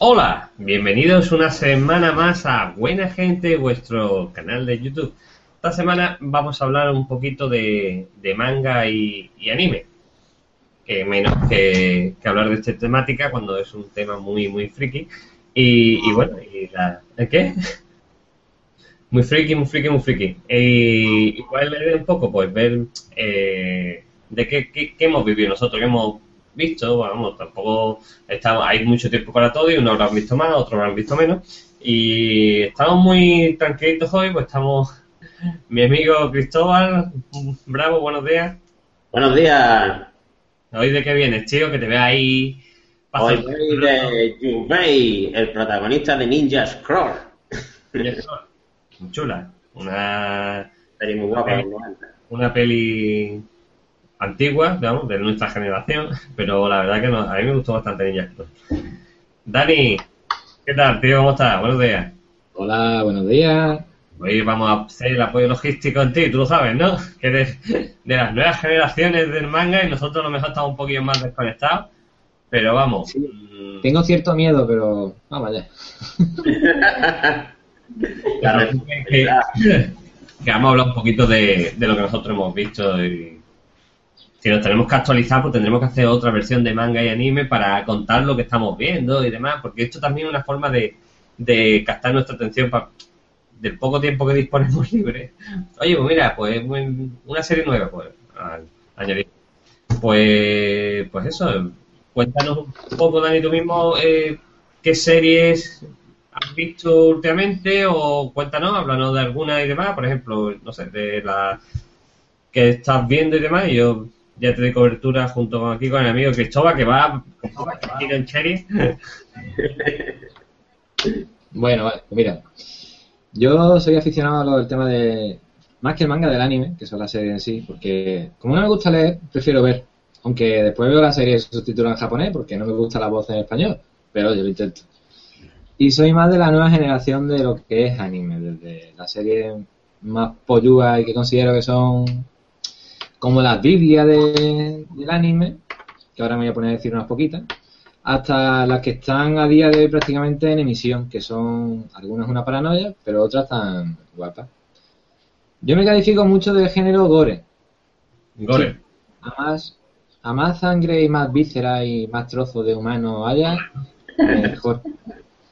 Hola, bienvenidos una semana más a Buena Gente, vuestro canal de YouTube. Esta semana vamos a hablar un poquito de, manga y, anime. Que menos que, hablar de esta temática cuando es un tema muy, muy friki. Y, bueno, y la, ¿qué? Muy friki, muy friki, muy friki. Y, cuál es un poco, pues ver eh, de qué, qué, qué hemos vivido nosotros, qué hemos visto, vamos, tampoco estamos, hay mucho tiempo para todo y unos habrán visto más, otros habrán visto menos. Y estamos muy tranquilitos hoy, pues estamos mi amigo Cristóbal, bravo, buenos días. Buenos días. ¿Hoy de qué vienes, tío? Que te vea ahí... Hoy de Yubei, el protagonista de Ninja Scroll. Muy chula. Una... Peli muy guapa. Una peli antigua, digamos, de nuestra generación, pero la verdad que no, a mí me gustó bastante Ninja Dani, ¿qué tal, tío? ¿Cómo estás? Buenos días. Hola, buenos días. Hoy vamos a hacer el apoyo logístico en ti, tú lo sabes, ¿no? Que eres de las nuevas generaciones del manga y nosotros a lo mejor estamos un poquito más desconectados, pero vamos. Mm. Tengo cierto miedo, pero vamos allá. que, que, vamos a hablar un poquito de, de lo que nosotros hemos visto y si nos tenemos que actualizar, pues tendremos que hacer otra versión de manga y anime para contar lo que estamos viendo y demás, porque esto también es una forma de, de captar nuestra atención para, del poco tiempo que disponemos libre. Oye, pues mira, pues una serie nueva, pues añadir. Pues, pues eso, cuéntanos un poco, Dani, tú mismo, eh, qué series has visto últimamente o cuéntanos, háblanos de alguna y demás, por ejemplo, no sé, de la que estás viendo y demás, y yo ya te doy cobertura junto con aquí con el amigo Cristóbal que va aquí en Cherry. bueno, vale, pues mira. Yo soy aficionado a lo del tema de. Más que el manga del anime, que son las series en sí, porque como no me gusta leer, prefiero ver. Aunque después veo la serie subtitulada en japonés, porque no me gusta la voz en español, pero yo lo intento. Y soy más de la nueva generación de lo que es anime, desde la serie más polluga y que considero que son como la Biblia del anime, que ahora me voy a poner a decir unas poquitas, hasta las que están a día de hoy prácticamente en emisión, que son algunas una paranoia, pero otras están guapas. Yo me califico mucho del género gore. Gore. a, más, sangre y más vísceras y más trozos de humano haya, mejor.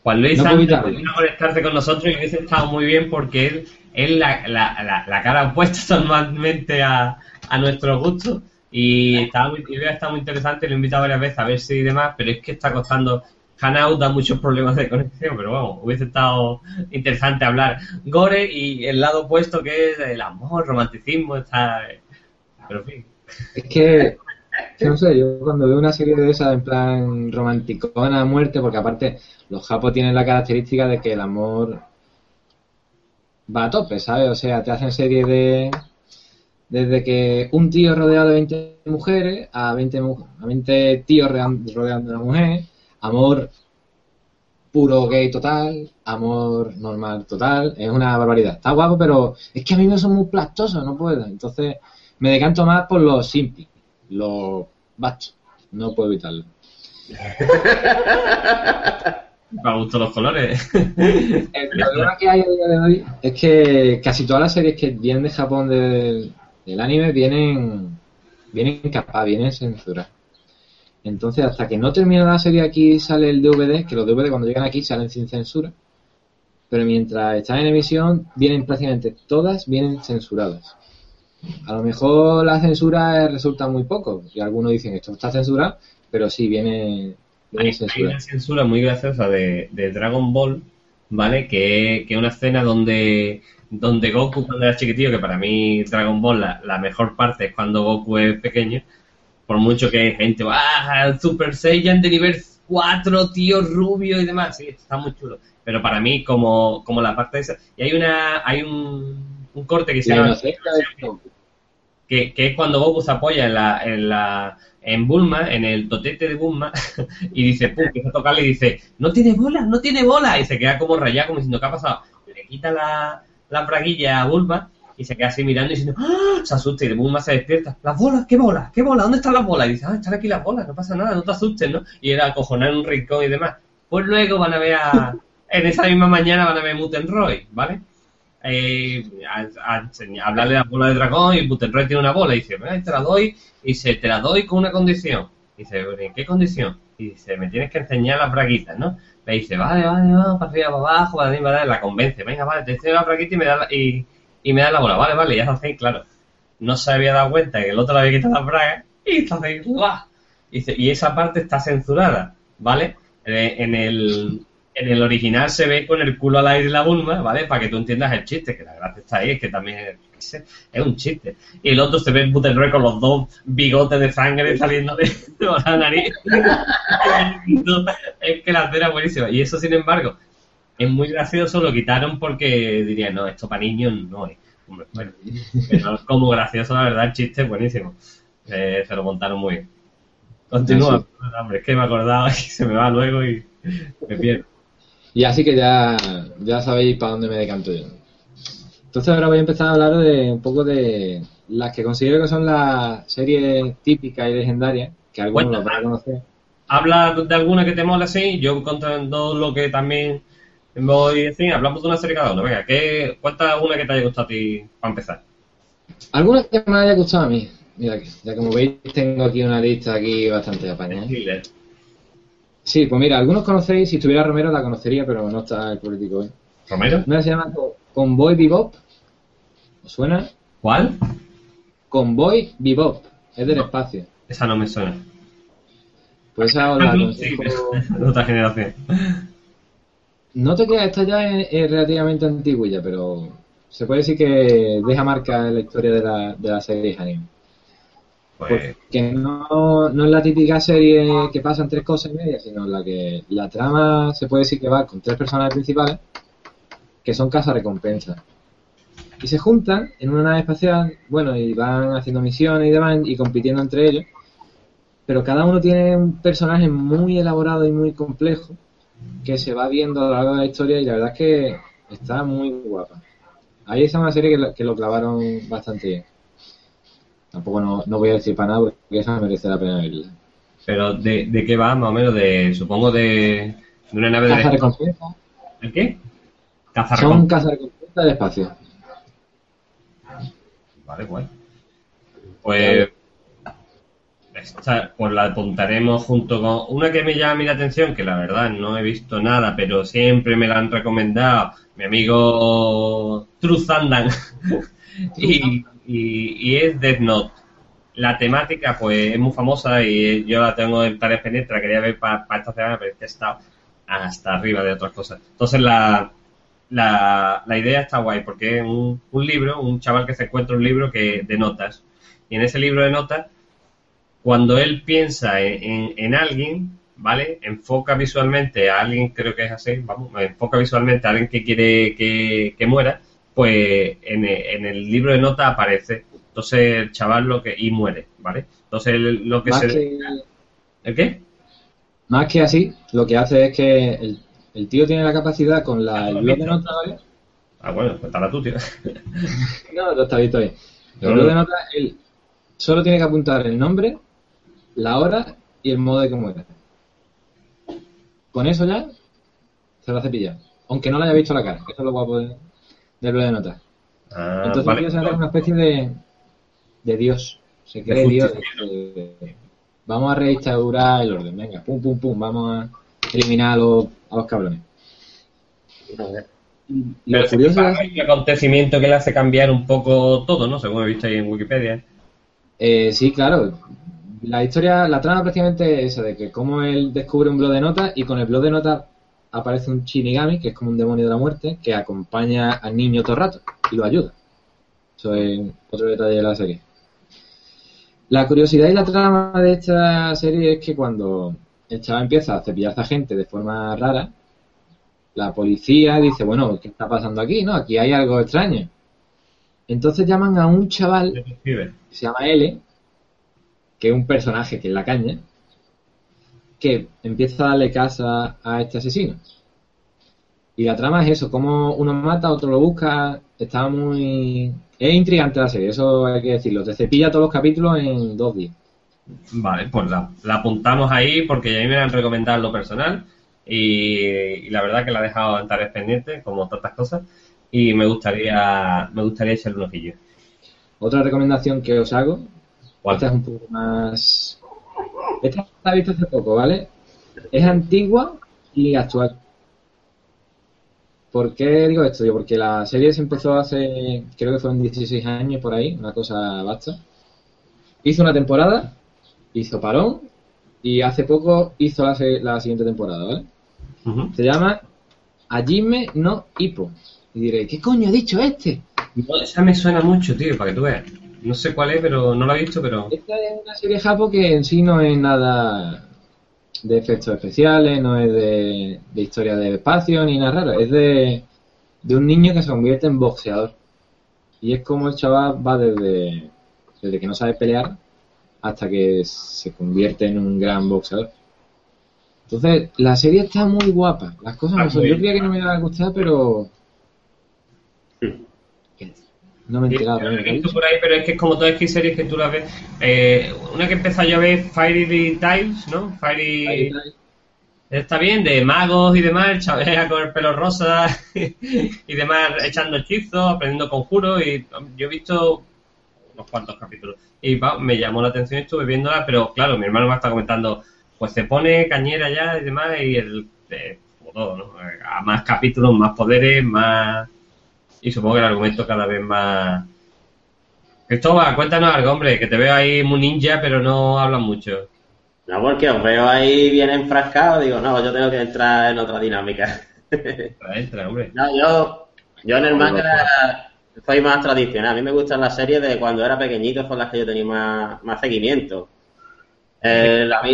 Juan Luis no Sánchez conectarse con nosotros y hubiese estado muy bien porque él, él la, la, la cara opuesta normalmente a, a nuestro gusto y estaba muy, está muy interesante, lo he invitado varias veces a ver si y demás, pero es que está costando Hanout da muchos problemas de conexión, pero vamos, hubiese estado interesante hablar gore y el lado opuesto que es el amor, romanticismo, está... Pero en fin. Es que, no sé, yo cuando veo una serie de esas en plan romanticona muerte, porque aparte los japos tienen la característica de que el amor va a tope, ¿sabes? O sea, te hacen serie de desde que un tío rodeado de 20 mujeres a 20, a 20 tíos rodeando a una mujer, amor puro gay total, amor normal total, es una barbaridad. Está guapo, pero es que a mí me son muy plastosos, no puedo. Entonces me decanto más por los simples, los bastos, no puedo evitarlo. Me gustan los colores. El problema que hay a día de hoy es que casi todas las series que vienen de Japón del, el anime vienen, vienen capaz, vienen censura. Entonces, hasta que no termina la serie aquí sale el DVD, que los DVD cuando llegan aquí salen sin censura. Pero mientras están en emisión, vienen prácticamente todas, vienen censuradas. A lo mejor la censura resulta muy poco. Y algunos dicen esto está censurado, pero sí, viene, viene hay, una censura muy graciosa de, Dragon Ball, ¿vale? Que, que es una escena donde donde Goku cuando era chiquitillo, que para mí Dragon Ball la, mejor parte es cuando Goku es pequeño, por mucho que hay gente, ¡ah! Super Saiyan de nivel 4, tío rubio y demás, sí, está muy chulo. Pero para mí, como, como la parte de esa, y hay una, hay un, un corte que se llama, que, que, es cuando Goku se apoya en la, en la, en Bulma, en el totete de Bulma, y dice, pum, empieza a tocarle y dice, no tiene bola, no tiene bola, y se queda como rayado, como diciendo, ¿qué ha pasado? Le quita la, la braguilla a Bulma y se queda así mirando y diciendo, ¡Ah! se asusta y Bulma se despierta. ¿Las bolas? ¿Qué bolas? ¿Qué bolas? ¿Dónde están las bolas? Y dice, ah, están aquí las bolas, no pasa nada, no te asustes, ¿no? Y era acojonar en un rincón y demás. Pues luego van a ver a, en esa misma mañana van a ver Mutenroy, ¿vale? Eh, a, a hablarle de la bola de dragón y Mutenroy tiene una bola y dice, "Venga, te la doy y se te la doy con una condición. Y dice, ¿en qué condición? Y dice, me tienes que enseñar las braguitas, ¿no? Le dice, vale, vale, vamos, para arriba, para abajo, para la convence, venga, vale, te enseño las braguitas y me da la, y, y me da la bola, vale, vale, ya está así, claro. No se había dado cuenta que el otro le había quitado las bragas y está así. Y, dice, y esa parte está censurada, ¿vale? Eh, En el, en el original se ve con el culo al aire la Bulma, ¿vale? Para que tú entiendas el chiste, que la gracia está ahí, es que también es, es un chiste. Y el otro se ve en con los dos bigotes de sangre saliendo de, de la nariz. es que la escena es buenísima. Y eso, sin embargo, es muy gracioso, lo quitaron porque dirían, no, esto para niños no es. Hombre, bueno, pero como gracioso, la verdad, el chiste es buenísimo. Eh, se lo montaron muy bien. Continúa, hombre, es que me acordaba y se me va luego y me pierdo. Y así que ya, ya sabéis para dónde me decanto yo. Entonces ahora voy a empezar a hablar de un poco de las que considero que son las series típicas y legendarias, que algunos van a conocer. Habla de alguna que te mole así, yo contando lo que también voy a decir, hablamos de una serie cada uno. Venga, ¿qué, cuenta una que te haya gustado a ti para empezar. Algunas que me haya gustado a mí. Mira, que ya como veis tengo aquí una lista aquí bastante apañada. Sí, pues mira, algunos conocéis, si estuviera Romero la conocería, pero no está el político hoy. ¿Romero? Una se llama Co- Convoy Bebop. ¿Os suena? ¿Cuál? Convoy Bebop. Es del espacio. Esa no me suena. Pues esa os la aconsejo. de otra generación. No te creas, esta ya es, es relativamente antigua, pero se puede decir que deja marca en la historia de la, de la serie anime. Pues, Que no, no es la típica serie que pasan tres cosas y media, sino la que la trama se puede decir que va con tres personajes principales que son recompensas Y se juntan en una nave espacial, bueno, y van haciendo misiones y demás y compitiendo entre ellos. Pero cada uno tiene un personaje muy elaborado y muy complejo que se va viendo a lo largo de la historia y la verdad es que está muy guapa. Ahí está una serie que lo, que lo clavaron bastante bien. Tampoco no, no voy a decir para nada porque esa merece la pena verla. pero ¿de, de qué va más o menos? De, supongo de, de una nave Caza de... recompensa. ¿El qué? Caza Son recompensa. caza recompensa del espacio. Vale, guay. Pues, esta, pues la apuntaremos junto con una que me llama a mí la atención, que la verdad no he visto nada, pero siempre me la han recomendado mi amigo Truzandan y, y, y es Death Note. La temática, pues, es muy famosa y yo la tengo en tarea pendiente, la quería ver para esta semana, pero es que he estado hasta arriba de otras cosas. Entonces, la, la, la idea está guay porque es un, un libro, un chaval que se encuentra un libro que de notas. Y en ese libro de notas, cuando él piensa en, en- en alguien, ¿vale? Enfoca visualmente a alguien, creo que es así, vamos, enfoca visualmente a alguien que quiere que, que muera, pues en, en el libro de notas aparece. Entonces el chaval lo que... y muere, ¿vale? Entonces él lo que Más se... que, ¿El qué? más que así, lo que hace es que el, el tío tiene la capacidad con la, el blog de notas, ¿vale? Ah, bueno, pues la tú, tío. No, lo está visto ahí. El blog de notas, él solo tiene que apuntar el nombre, la hora y el modo de que muera. Con eso ya se lo hace pillar. Aunque no le haya visto la cara, eso es lo guapo de- del blog de notas. Ah, Entonces vale. tío se hace una especie de, de Dios. Se cree Dios. Vamos a reinstaurar el orden. Venga, pum, pum, pum. Vamos a eliminar a los, a los cabrones. Pero Lo se curioso es, hay un acontecimiento que le hace cambiar un poco todo, ¿no? Según he visto ahí en Wikipedia. eh, sí, claro. La historia, la trama prácticamente es esa, de que como él descubre un blog de notas y con el blog de notas aparece un Shinigami, que es como un demonio de la muerte, que acompaña al niño todo el rato y lo ayuda. Eso es otro detalle de la serie. La curiosidad y la trama de esta serie es que cuando el chaval empieza a cepillarse a gente de forma rara, la policía dice, bueno, ¿qué está pasando aquí? No, aquí hay algo extraño. Entonces llaman a un chaval que se llama L, que es un personaje que es la caña, que empieza a darle casa a este asesino. Y la trama es eso, como uno mata, otro lo busca, está muy... Es intrigante la serie, eso hay que decirlo. Te cepilla todos los capítulos en dos días. Vale, pues la, la apuntamos ahí porque a mí me la han recomendado en lo personal. y, y la verdad que la he dejado en tareas pendientes, como tantas cosas, y me gustaría, me gustaría echarle un ojillo. Otra recomendación que os hago, ¿Cuál? esta es un poco más... Esta la he visto hace poco, ¿vale? Es antigua y actual. ¿Por qué digo esto? Porque la serie se empezó hace, creo que fueron 16 años por ahí, una cosa basta. Hizo una temporada, hizo parón y hace poco hizo la, siguiente temporada, ¿vale? Se llama Hajime no Hippo. Y diré, ¿qué coño ha dicho este? No, esa me suena mucho, tío, para que tú veas. No sé cuál es, pero no la he visto, pero... Esta es una serie japo que en sí no es nada de efectos especiales, no es de, de historia de espacio ni nada raro. Es de, de un niño que se convierte en boxeador. Y es como el chaval va desde, desde que no sabe pelear hasta que se convierte en un gran boxeador. Entonces, la serie está muy guapa. Las cosas Ah, no son. Yo creía que no me iba a gustar, pero. No me he enterado. he visto por ahí, pero es que es como todas las series que tú las ves. Eh, una que empezó yo a ver, Fairy Tiles, ¿no? Fairy... Está bien, de magos y demás, el chaval con el pelo rosa y demás, echando hechizos, aprendiendo conjuros. Y yo he visto unos cuantos capítulos. Y va, me llamó la atención y estuve viéndola, pero claro, mi hermano me está comentando, pues se pone cañera ya y demás, y el. eh, como todo, ¿no? A más capítulos, más poderes, más. Y supongo que el argumento cada vez más. Cristóbal, cuéntanos algo, hombre, que te veo ahí muy ninja, pero no hablas mucho. No, porque os veo ahí bien enfrascado, digo, no, yo tengo que entrar en otra dinámica. Entra, entra, hombre. No, yo, yo en el manga soy más tradicional. A mí me gustan las series de cuando era pequeñito, son las que yo tenía más, más seguimiento. Eh, la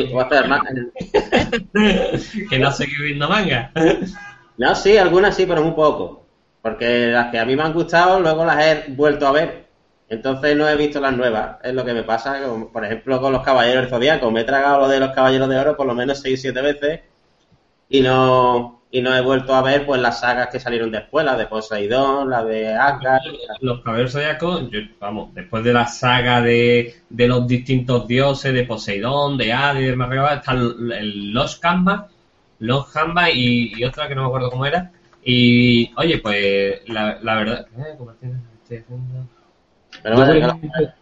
que no seguí viendo manga. No, sí, algunas sí, pero muy poco. Porque las que a mí me han gustado, luego las he vuelto a ver. Entonces no he visto las nuevas. Es lo que me pasa, por ejemplo, con los Caballeros del Zodíaco. Me he tragado lo de los Caballeros de Oro por lo menos 6 o 7 veces. Y no, y no he vuelto a ver pues las sagas que salieron después, la de Poseidón, la de Asgard. Los caballeros zodiacos, yo, vamos, después de la saga de, de los distintos dioses, de Poseidón, de Hades, de demás, está el, el Los Canvas, Los Canvas y, y otra que no me acuerdo cómo era. Y, oye, pues, la, la verdad... Eh, Pero bueno, con los- ejemplo,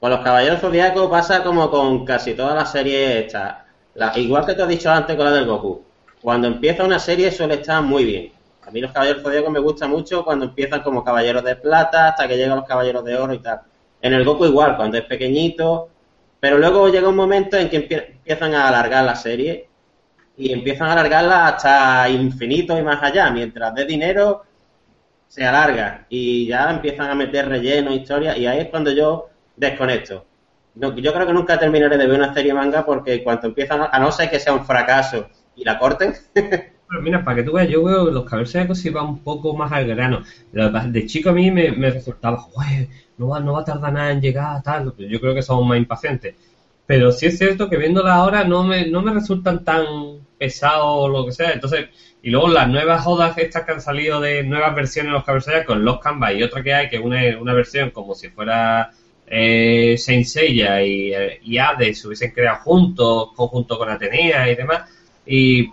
Con los Caballeros Zodíacos pasa como con casi todas las series estas. La- igual que te he dicho antes con la del Goku. Cuando empieza una serie suele estar muy bien. A mí los Caballeros Zodíacos me gustan mucho cuando empiezan como Caballeros de Plata hasta que llegan los Caballeros de Oro y tal. En el Goku igual, cuando es pequeñito. Pero luego llega un momento en que empie- empiezan a alargar la serie y empiezan a alargarla hasta infinito y más allá. Mientras dé dinero, se alarga y ya empiezan a meter relleno, historia, y ahí es cuando yo desconecto. No, yo creo que nunca terminaré de ver una serie manga porque cuando empiezan, a no ser que sea un fracaso y la corten, mira, para que tú veas, yo veo los zodiacos sí van un poco más al grano. De chico a mí me, me resultaba, "Joder, no va, no va a tardar nada en llegar, tal. Yo creo que somos más impacientes. Pero sí es cierto que viéndola ahora no me, no me resultan tan pesados o lo que sea. Entonces, y luego las nuevas jodas estas que han salido de nuevas versiones de los caballeros zodiacos, los Canvas y otra que hay, que una, una versión como si fuera eh, Seiya y, eh, y se hubiesen creado juntos, conjunto con Atenea y demás. Y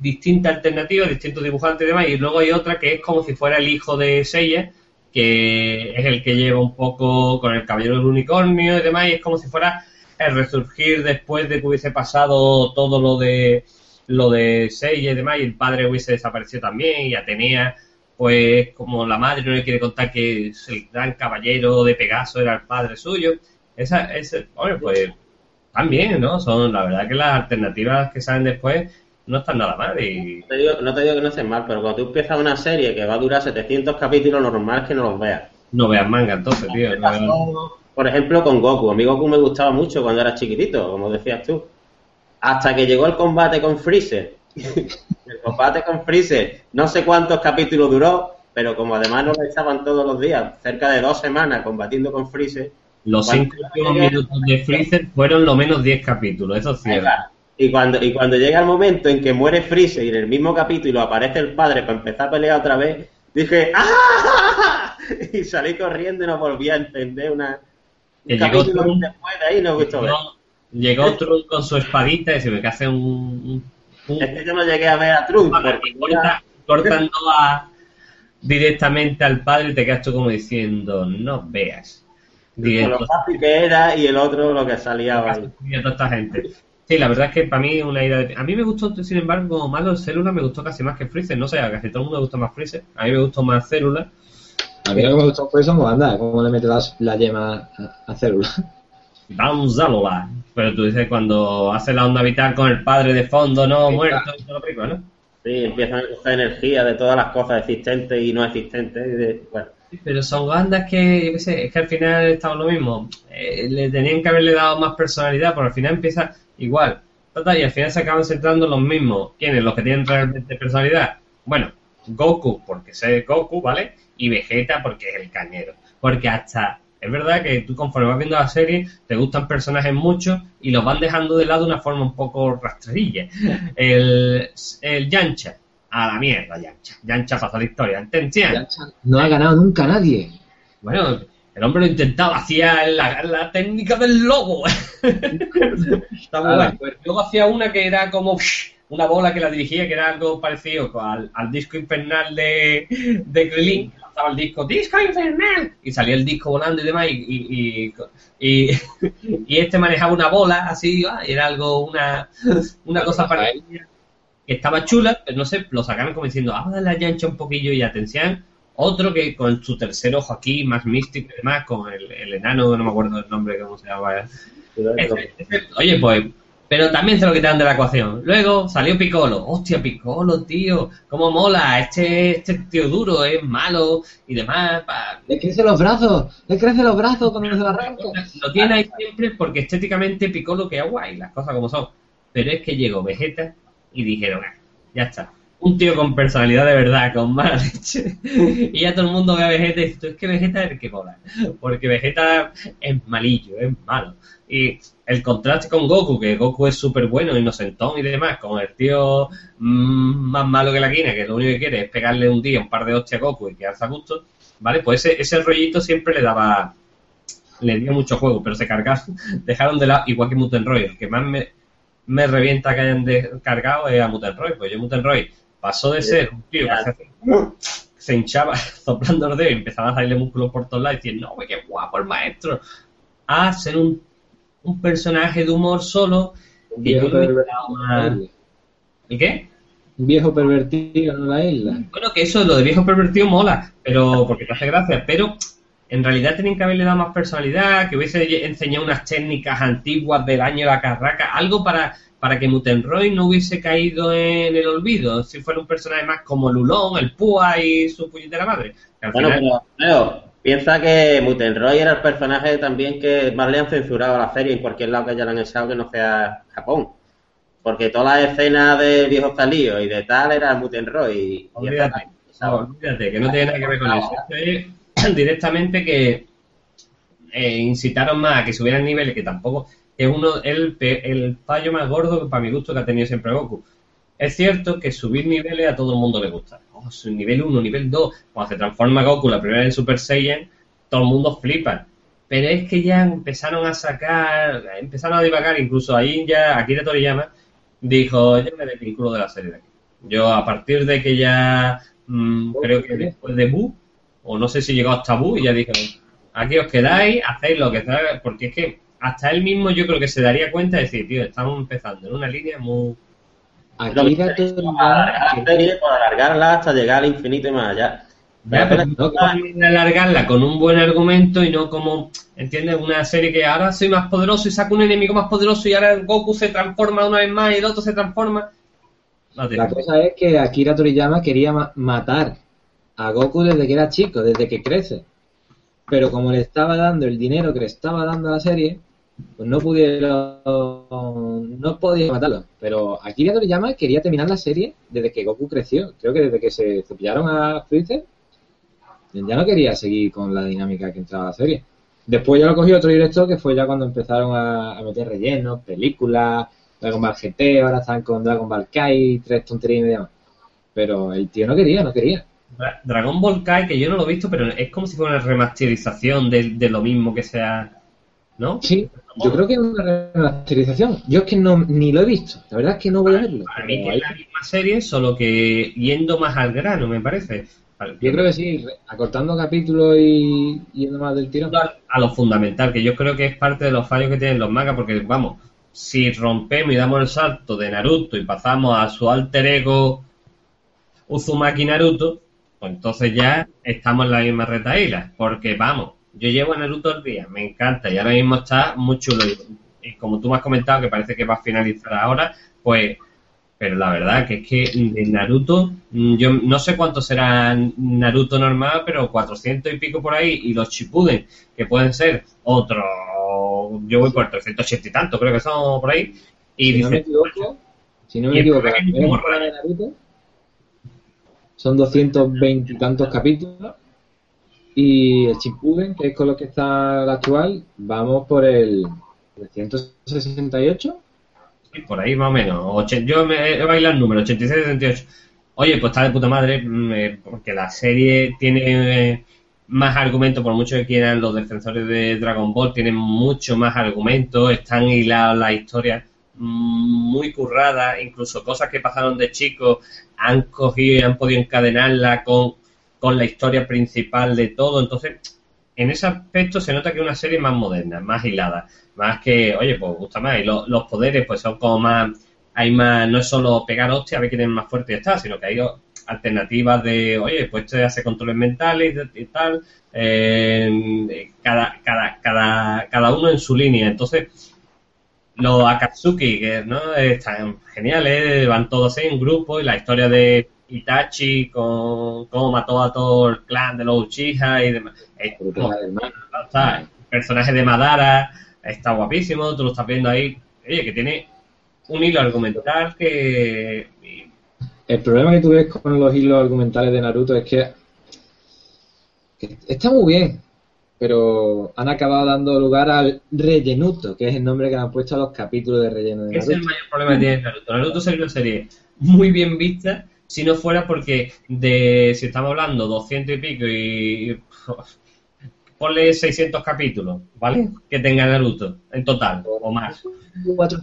distintas alternativas, distintos dibujantes y demás, y luego hay otra que es como si fuera el hijo de Seiya, que es el que lleva un poco con el caballero del unicornio y demás, y es como si fuera el resurgir después de que hubiese pasado todo lo de lo de Seiya y demás, y el padre hubiese desaparecido también, y Atenea, pues como la madre no le quiere contar que el gran caballero de Pegaso era el padre suyo, esa, ese, hombre, pues también, ¿no? Son, la verdad que las alternativas que salen después no están nada mal y no te digo, no te digo que no estés mal, pero cuando tú empiezas una serie que va a durar 700 capítulos, lo normal es que no los veas. no veas manga entonces, tío. No veas- por ejemplo, con Goku. A mí Goku me gustaba mucho cuando era chiquitito, como decías tú. Hasta que llegó el combate con Freezer. el combate con Freezer, no sé cuántos capítulos duró, pero como además no lo estaban todos los días, cerca de dos semanas combatiendo con Freezer, Los cinco últimos minutos de Freezer fueron lo menos 10 capítulos, eso es cierto. Y cuando, y cuando llega el momento en que muere Freezer y en el mismo capítulo aparece el padre para empezar a pelear otra vez, dije ¡Ah! Y salí corriendo y no volví a entender una. Un llegó capítulo después de ahí no he visto ver. Llegó, Trunks con su espadita y se ve que hace un, un un- Es que yo no llegué a ver a porque y corta- cortando a, directamente al padre y te quedas tú como diciendo, no veas. con lo fácil que era y el otro lo que salía toda esta gente. Sí, la verdad es que para mí una idea de... A mí me gustó, sin embargo, malo el Célula me gustó casi más que Freezer. No sé, a casi todo el mundo le gusta más Freezer. A mí me gustó más Célula. A mí lo que me gustó fue eso, anda, cómo le mete las- la, yema a, a célula. Vamos Célula. Pero tú dices cuando hace la onda vital con el padre de fondo, no, muerto, y todo lo ¿no? Sí, empiezan a coger energía de todas las cosas existentes y no existentes. y de- bueno, Sí, Pero son bandas que, yo qué sé, es que al final estamos lo mismo. Eh, le tenían que haberle dado más personalidad, pero al final empieza igual. Total, y al final se acaban centrando en los mismos. ¿Quiénes? Los que tienen realmente personalidad. Bueno, Goku, porque sé Goku, ¿vale? Y Vegeta, porque es el cañero. Porque hasta, es verdad que tú conforme vas viendo la serie, te gustan personajes mucho y los van dejando de lado de una forma un poco rastrerilla. El, el Yancha, a la mierda, Yancha. Yancha pasó la historia. ¿Entendían? No ha ganado nunca nadie. Bueno, el hombre lo intentaba, hacía la, la técnica del lobo. Está muy Ah, guay. Luego hacía una que era como una bola que la dirigía, que era algo parecido al, al disco infernal de, de Krillin. Lanzaba el disco, ¡Disco infernal! Y salía el disco volando y demás. Y, y, y, y- y este manejaba una bola así, ah, y era algo, una, una cosa parecida que estaba chula, pero no sé, lo sacaron como diciendo, ah, dale la yancha un poquillo y atención. Otro que con su tercer ojo aquí, más místico y demás, con el, el enano, no me acuerdo el nombre, cómo se llama. Ese- ese- oye, pues, pero también se lo quitaron de la ecuación. Luego salió Piccolo. Hostia, Piccolo, tío, cómo mola. Este, este tío duro es malo y demás. pa- Le crecen los brazos, le crecen los brazos cuando se lo arranca. Lo tiene ahí siempre porque estéticamente Piccolo queda guay, las cosas como son. Pero es que llegó Vegeta y dijeron, "Ah, ya está. Un tío con personalidad de verdad, con mala leche. y ya todo el mundo ve a Vegeta y dice, "Tú, es que Vegeta es el que mola. Porque Vegeta es malillo, es malo. Y el contraste con Goku, que Goku es súper bueno, inocentón y demás, con el tío mm, más malo que la quina, que lo único que quiere es pegarle un día un par de hostias a Goku y quedarse a gusto, ¿vale? Pues ese, ese rollito siempre le daba le dio mucho juego, pero se cargaron, dejaron de lado, igual que Mutant Roy, el que más me, me revienta que hayan descargado es a Mutant Roy, pues yo Mutant Roy pasó de ser un tío que se, se hinchaba soplando los dedos y empezaba a salirle músculos por todos lados y decir, no, güey, qué guapo el maestro, a ser un, un personaje de humor solo Un que yo isla. ¿Y qué? Un viejo pervertido en la isla. Bueno, que eso, lo de viejo pervertido mola, pero porque te hace gracia, pero en realidad tenían que haberle dado más personalidad, que hubiese enseñado unas técnicas antiguas del año de la carraca, algo para, para que Mutenroy no hubiese caído en el olvido, si fuera un personaje más como Lulón, el Púa y su puñetera madre. Al Bueno, final- pero Leo, piensa que Mutenroy era el personaje también que más le han censurado a la serie en cualquier lado que hayan echado que no sea Japón. Porque todas las escenas de viejos talíos y de tal era Mutenroy. Olvídate, esta- no, olvídate, que no tiene nada que ver con eso. Directamente que eh, incitaron más a que subieran niveles, que tampoco es uno el, el fallo más gordo que para mi gusto que ha tenido siempre Goku. Es cierto que subir niveles a todo el mundo le gusta. Oh, nivel 1, nivel 2. Cuando se transforma Goku la primera vez en Super Saiyan, todo el mundo flipa. Pero es que ya empezaron a sacar, empezaron a divagar, incluso ahí ya Akira Toriyama dijo, yo me desvinculo de la serie de aquí. Yo a partir de que ya mm, creo que después de Bu, o no sé si llegó hasta Bu, y ya dijo, aquí os quedáis, hacéis lo que sea, porque es que hasta él mismo yo creo que se daría cuenta de decir, tío, estamos empezando en una línea muy... Akira que- Toriyama, alargar la serie por alargarla hasta llegar al infinito y más allá. Ya, pero no, alargarla con un buen argumento y no como, ¿entiendes? Una serie que ahora soy más poderoso y saco un enemigo más poderoso y ahora Goku se transforma una vez más y el otro se transforma. No La cosa es que Akira Toriyama quería ma- matar a Goku desde que era chico, desde que crece. Pero como le estaba dando el dinero que le estaba dando a la serie, pues no pudieron, no podía matarlo. Pero Akira Toriyama quería terminar la serie desde que Goku creció. Creo que desde que se cepillaron a Freezer, ya no quería seguir con la dinámica que entraba la serie. Después ya lo cogió otro director que fue ya cuando empezaron a, meter rellenos, películas, Dragon Ball GT, ahora están con Dragon Ball Kai, tres tonterías y media más. Pero el tío no quería, no quería. Dra- Dragon Ball Kai, que yo no lo he visto, pero es como si fuera una remasterización de, de lo mismo que sea. ¿No? Sí, yo creo que es una remasterización. Yo es que no ni lo he visto. La verdad es que no voy a verlo. Para mí que es la misma serie, solo que yendo más al grano, me parece. Yo creo que sí, acortando capítulos y yendo más del tirón. a, a lo fundamental, que yo creo que es parte de los fallos que tienen los mangas, porque vamos, si rompemos y damos el salto de Naruto y pasamos a su alter ego Uzumaki Naruto, pues entonces ya estamos en la misma retaíla, porque vamos, yo llevo a Naruto al día, me encanta y ahora mismo está muy chulo. Y, y como tú me has comentado que parece que va a finalizar ahora, pues pero la verdad que es que de Naruto, mm, yo no sé cuánto será Naruto normal, pero 400 y pico por ahí, y los Shippuden, que pueden ser otro, yo voy por 380 y tanto, creo que son por ahí, y si no me equivoco, si no me el equivoco, de Naruto. Son 220 y tantos capítulos y el Shippuden, que es con lo que está actual, vamos por el 368. Sí, por ahí más o menos. Ochen- yo me he bailado el número, 86, 78. Oye, pues está de puta madre, mm, eh, porque la serie tiene eh, más argumentos, por mucho que quieran los defensores de Dragon Ball, tienen mucho más argumentos, están hilados las historias mm, muy curradas, incluso cosas que pasaron de chicos han cogido y han podido encadenarla con, con la historia principal de todo. Entonces, en ese aspecto se nota que es una serie más moderna, más hilada, más que, oye, pues gusta más. Y lo- los poderes, pues son como más, hay más, no es solo pegar hostia a ver quién es más fuerte y está, sino que hay alternativas de, oye, pues este hace controles mentales y tal, eh, cada, cada, cada, cada uno en su línea. Entonces, los Akatsuki, que no están geniales, van todos en grupo y la historia de Itachi con cómo mató a todo el clan de los Uchiha y demás. Es está, el personaje de Madara está guapísimo, tú lo estás viendo ahí. Oye, que tiene un hilo argumental que. El problema que tú ves con los hilos argumentales de Naruto es que, que está muy bien, pero han acabado dando lugar al rellenuto, que es el nombre que le han puesto a los capítulos de relleno de Ese es el Naruto. mayor problema que tiene Naruto. Naruto sería una serie muy bien vista si no fuera porque de si estamos hablando 200 y pico y ponle 600 capítulos, ¿vale? Que tenga Naruto en total o más. Cuatro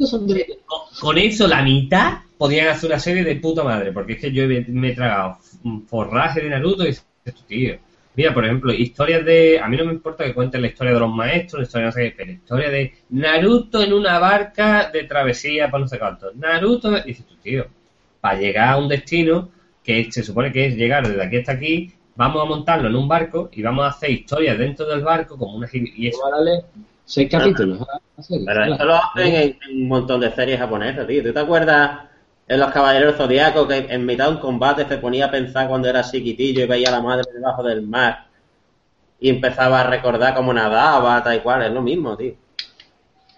son de relleno. Con- Con eso la mitad podían hacer una serie de puta madre, porque es que yo me, me he tragado forraje de Naruto y dices, tío. Mira, por ejemplo, historias de. A mí no me importa que cuenten la historia de los maestros, la historia no sé qué, pero historia de Naruto en una barca de travesía para no sé cuánto. Naruto. Dices tú, tío, para llegar a un destino que se supone que es llegar desde aquí hasta aquí, vamos a montarlo en un barco y vamos a hacer historias dentro del barco como una. Y eso. Seis capítulos serie. Pero esto lo hacen en, en un montón de series japonesas, tío. ¿Tú te acuerdas en Los Caballeros Zodíacos que en mitad de un combate se ponía a pensar cuando era chiquitillo y veía a la madre debajo del mar y empezaba a recordar cómo nadaba, tal y cual? Es lo mismo, tío.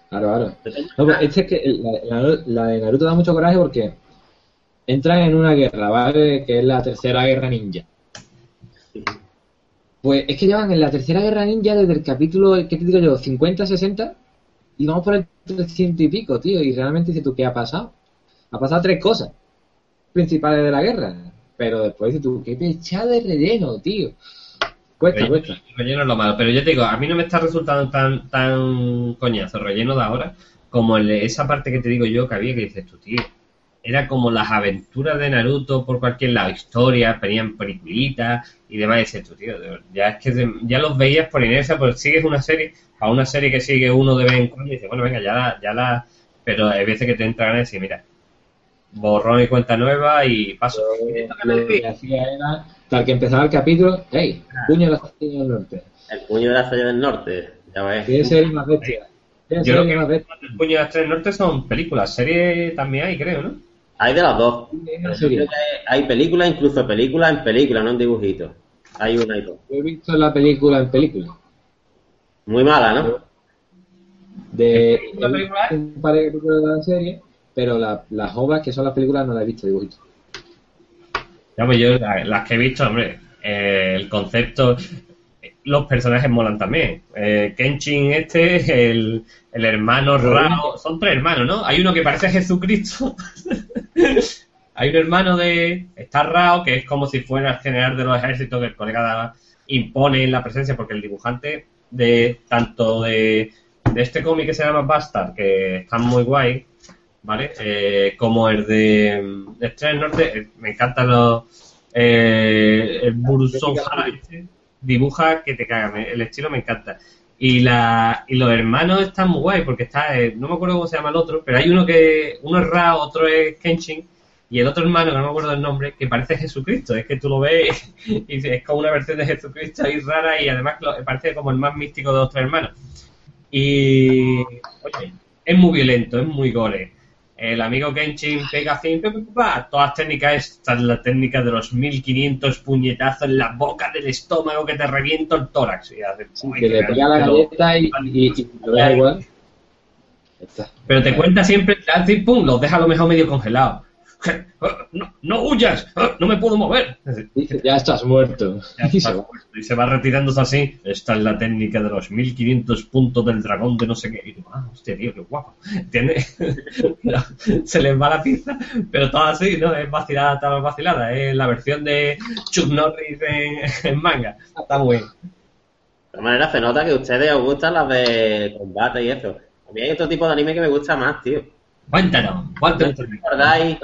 Claro, claro. No, pues este es que la, la- la de Naruto da mucho coraje porque entran en una guerra, ¿vale? Que es la tercera guerra ninja. Pues es que llevan en la tercera guerra ninja desde el capítulo, ¿qué te digo yo? 50, 60 y vamos por el 300 y pico, tío. Y realmente dices tú, ¿qué ha pasado? Ha pasado tres cosas principales de la guerra. Pero después dices tú, qué pechada de relleno, tío. Cuesta, Relleno, cuesta. relleno es lo malo, pero yo te digo, a mí no me está resultando tan tan coñazo el relleno de ahora como el esa parte que te digo yo que había que dices tú, tío. Era como las aventuras de Naruto por cualquier lado, historias, venían peliculitas y demás. Y dices tú, tío, ya es que de- ya los veías por inercia, pues sigues una serie, a una serie que sigue uno de vez en cuando y dices, bueno, venga, ya la, ya la. Pero hay veces que te entran ganas y decir, mira, borrón y cuenta nueva y paso. Me Lo que hacía era, tal que empezaba el capítulo, ¡hey! Puño de la estrella del norte. El puño de la estrella del norte, ya ves. El más bestia. Yo el que más bestia. el Puño de las Tres Norte son películas, series también hay, creo, ¿no? Hay de las dos. En Pero yo serio. creo que hay películas, incluso películas en películas, no en dibujitos. Hay una y dos. Yo he visto la película en película. Muy mala, ¿no? De ¿Qué película es? un par de películas de la serie, pero la- las obras que son las películas no las he visto dibujitos. Ya, pues yo, la- las que he visto, hombre, eh, el concepto, los personajes molan también. Eh, Kenshin este, el, el hermano Rao, son tres hermanos, ¿no? Hay uno que parece Jesucristo. Hay un hermano de, está Rao, que es como si fuera el general de los ejércitos que el colega da- impone en la presencia, porque el dibujante de tanto de, de este cómic que se llama Bastard, que está muy guay, ¿vale? Eh, como el de, mm, Estrella del Norte, eh, me encantan los... Eh, el Burson Hara este, dibuja que te caga, me- el estilo me encanta. Y, la, y los hermanos están muy guay, porque está, eh, no me acuerdo cómo se llama el otro, pero hay uno que, uno es Ra, otro es Kenshin, y el otro hermano, que no me acuerdo el nombre, que parece Jesucristo, es que tú lo ves y es como una versión de Jesucristo ahí rara y además parece como el más místico de los tres hermanos. Y, oye, es muy violento, es muy gore. El amigo Kenshin pega así, pa, pa, pa, todas técnicas, esta es la técnica de los 1500 puñetazos en la boca del estómago que te reviento el tórax. Y hace, Sí, que le pega la galleta y, y, lo igual. Pero te cuenta siempre, pum, los deja a lo mejor medio congelados. No, no huyas, no me puedo mover. Ya estás muerto. Ya Y está se va. puesto. Y se va retirándose así. Esta es la técnica de los 1500 puntos del dragón de no sé qué. Y digo, ah, hostia, tío, qué guapo. ¿Entiendes? Pero se les va la pizza, pero todo así, ¿no? Es vacilada, tal vacilada. Es la versión de Chuck Norris en, en manga. Está muy bien. De todas maneras, se nota que a ustedes os gustan las de combate y eso. A mí hay otro tipo de anime que me gusta más, tío. Cuéntanos, ¿cuál te ¿No gusta? recordáis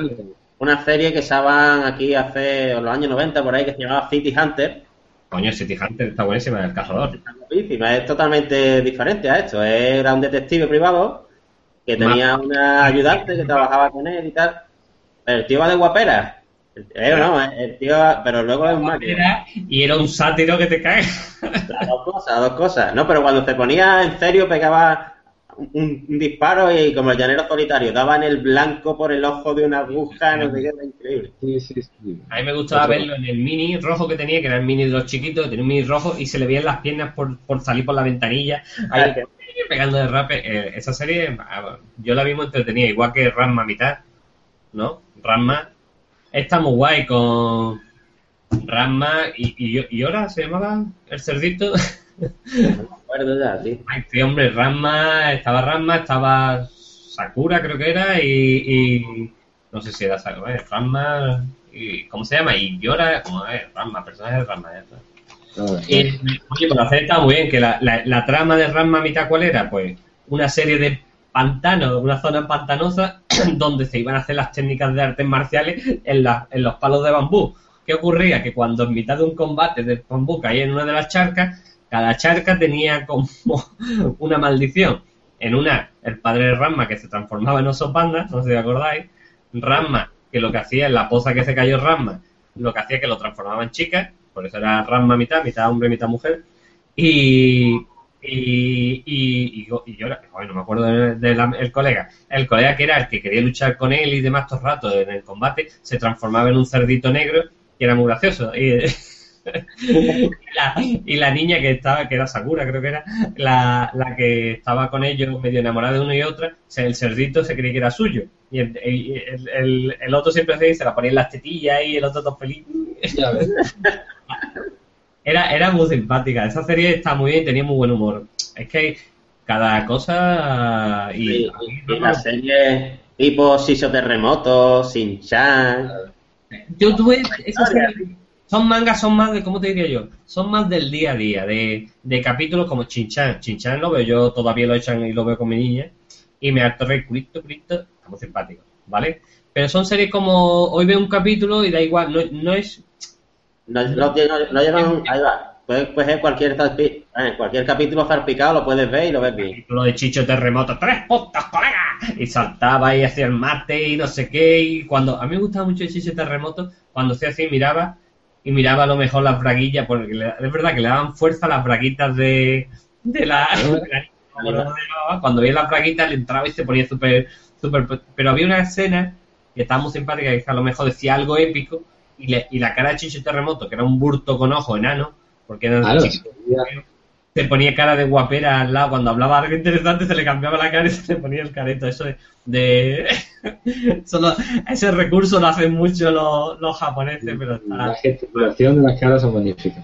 una serie que estaban aquí hace en los años 90 por ahí que se llamaba City Hunter? Coño, City Hunter está buenísima, el cazador. Es totalmente diferente a esto. Era un detective privado que tenía una ayudante que trabajaba con él y tal. Pero el tío va de guapera. El, no, el tío, pero luego es un máquina. Y era un sátiro que te cae. Las dos cosas, dos cosas. No, pero cuando se ponía en serio pegaba un, un disparo y como el llanero solitario, daba en el blanco por el ojo de una aguja, no sé qué, era increíble. Sí, sí, sí. A mí me gustaba verlo en el mini rojo que tenía, que era el mini de los chiquitos, tenía un mini rojo y se le veían las piernas por, por salir por la ventanilla, ahí pegando de rape. Eh, esa serie ah, yo la vi muy entretenida, igual que Ranma mitad, ¿no? Ranma está muy guay con Ranma y, y, y ahora se llamaba el cerdito. No me acuerdo ya, sí, hombre, Ranma, estaba Ranma, estaba Sakura creo que era y, y no sé si era Sakura, eh, Ranma y ¿cómo se llama? Y Yora, como es, Ranma, personaje de Ranma, ya está. No, Y, oye, pues la serie estaba muy bien, que la, la, la trama de Ranma mitad cuál era, pues una serie de pantanos, una zona pantanosa donde se iban a hacer las técnicas de artes marciales en, la- en los palos de bambú. ¿Qué ocurría? Que cuando en mitad de un combate de bambú caía en una de las charcas, cada charca tenía como una maldición. En una, el padre de Ranma que se transformaba en oso panda, no sé si acordáis. Ranma, que lo que hacía en la poza que se cayó Ranma, lo que hacía que lo transformaba en chica, por eso era Ranma mitad, mitad hombre, mitad mujer. Y, y, y, y, yo- y yo, joder, no me acuerdo del de el colega, el colega que era el que quería luchar con él y demás todo el rato en el combate, se transformaba en un cerdito negro y era muy gracioso. Y la, y la niña que estaba, que era Sakura, creo que era, la, la que estaba con ellos medio enamorada de uno y otra, el cerdito se creía que era suyo. Y el, el, el- el otro siempre se, se la ponía en las tetillas y el otro todo feliz. Ya ves. Era, era muy simpática. Esa serie está muy bien, tenía muy buen humor. Es que cada cosa y, y la serie tipo Siso Terremoto, Sin Chan. yo tuve esas series- son mangas, son más de, ¿cómo te diría yo? Son más del día a día, de, de capítulos como Chinchan. Chinchan lo veo yo, todavía lo echan y lo veo con mi niña. Y me harto reír, Cristo, Cristo, está muy simpático, ¿vale? Pero son series como, hoy veo un capítulo y da igual, no, no es, No, no, no- llevan. Ahí va. Puedes coger cualquier, eh, cualquier capítulo zarpicado, lo puedes ver y lo ves bien. capítulo de Chicho Terremoto, tres puntos, colega. Y saltaba y hacía el mate y no sé qué. Y cuando, a mí me gustaba mucho el Chicho Terremoto, cuando hacía así miraba y miraba a lo mejor las braguillas, porque le- es verdad que le daban fuerza a las braguitas de, de la... la- cuando veía las braguitas le entraba y se ponía súper, súper... Pero había una escena que estaba muy simpática, que a lo mejor decía algo épico, y, le- y la cara de Chicho Terremoto, que era un burto con ojo enano, porque era Claro, chico, se ponía cara de guapera al lado. Cuando hablaba algo interesante se le cambiaba la cara y se le ponía el careto. Eso de... de- Solo, ese recurso lo hacen mucho los, los japoneses, pero La está... gesticulación de las caras son magníficas.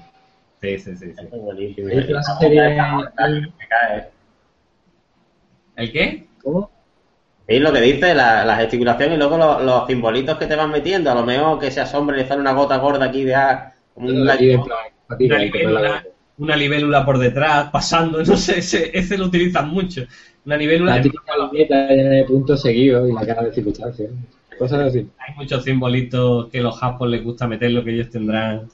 Sí, sí, sí. sí. Es buenísimo. ¿Viste la serie? Me cae. ¿El qué? ¿Cómo? Sí, lo que dice, la, la gesticulación y luego los, los simbolitos que te van metiendo. A lo mejor que se asombre y le sale una gota gorda aquí de ah, como un plan, la libélula, una libélula por detrás, pasando, no sé, ese, ese lo utilizan mucho. Una libélula. La típica viñeta llena de puntos seguidos y la cara de circunstancias. Cosas así. Hay muchos simbolitos que los japos les gusta meter, lo que ellos tendrán.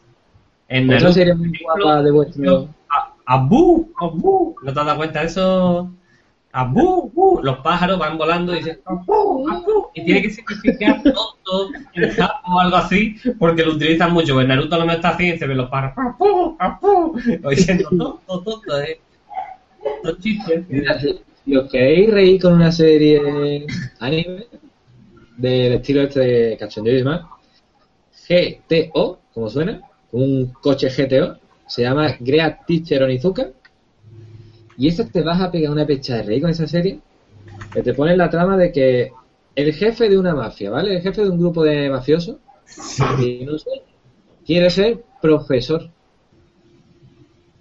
En Otra Naruto, serie muy guapa de vuestro. A- Abu, Abu. ¿No te has dado cuenta de eso? Abu, Abu. Los pájaros van volando y dicen. Y tiene que significar tonto o algo así, porque lo utilizan mucho. En Naruto no me está así y se ven los pájaros Abu, Abu. O diciendo tonto, tonto, eh. Los chistes. Si os queréis reír con una serie anime del estilo este de cachondeo y demás, GTO, como suena, un coche GTO, se llama Great Teacher Onizuka, y esa te vas a pegar una pecha de reír con esa serie, que te pone la trama de que el jefe de una mafia, ¿vale? El jefe de un grupo de mafiosos, y no sé, quiere ser profesor.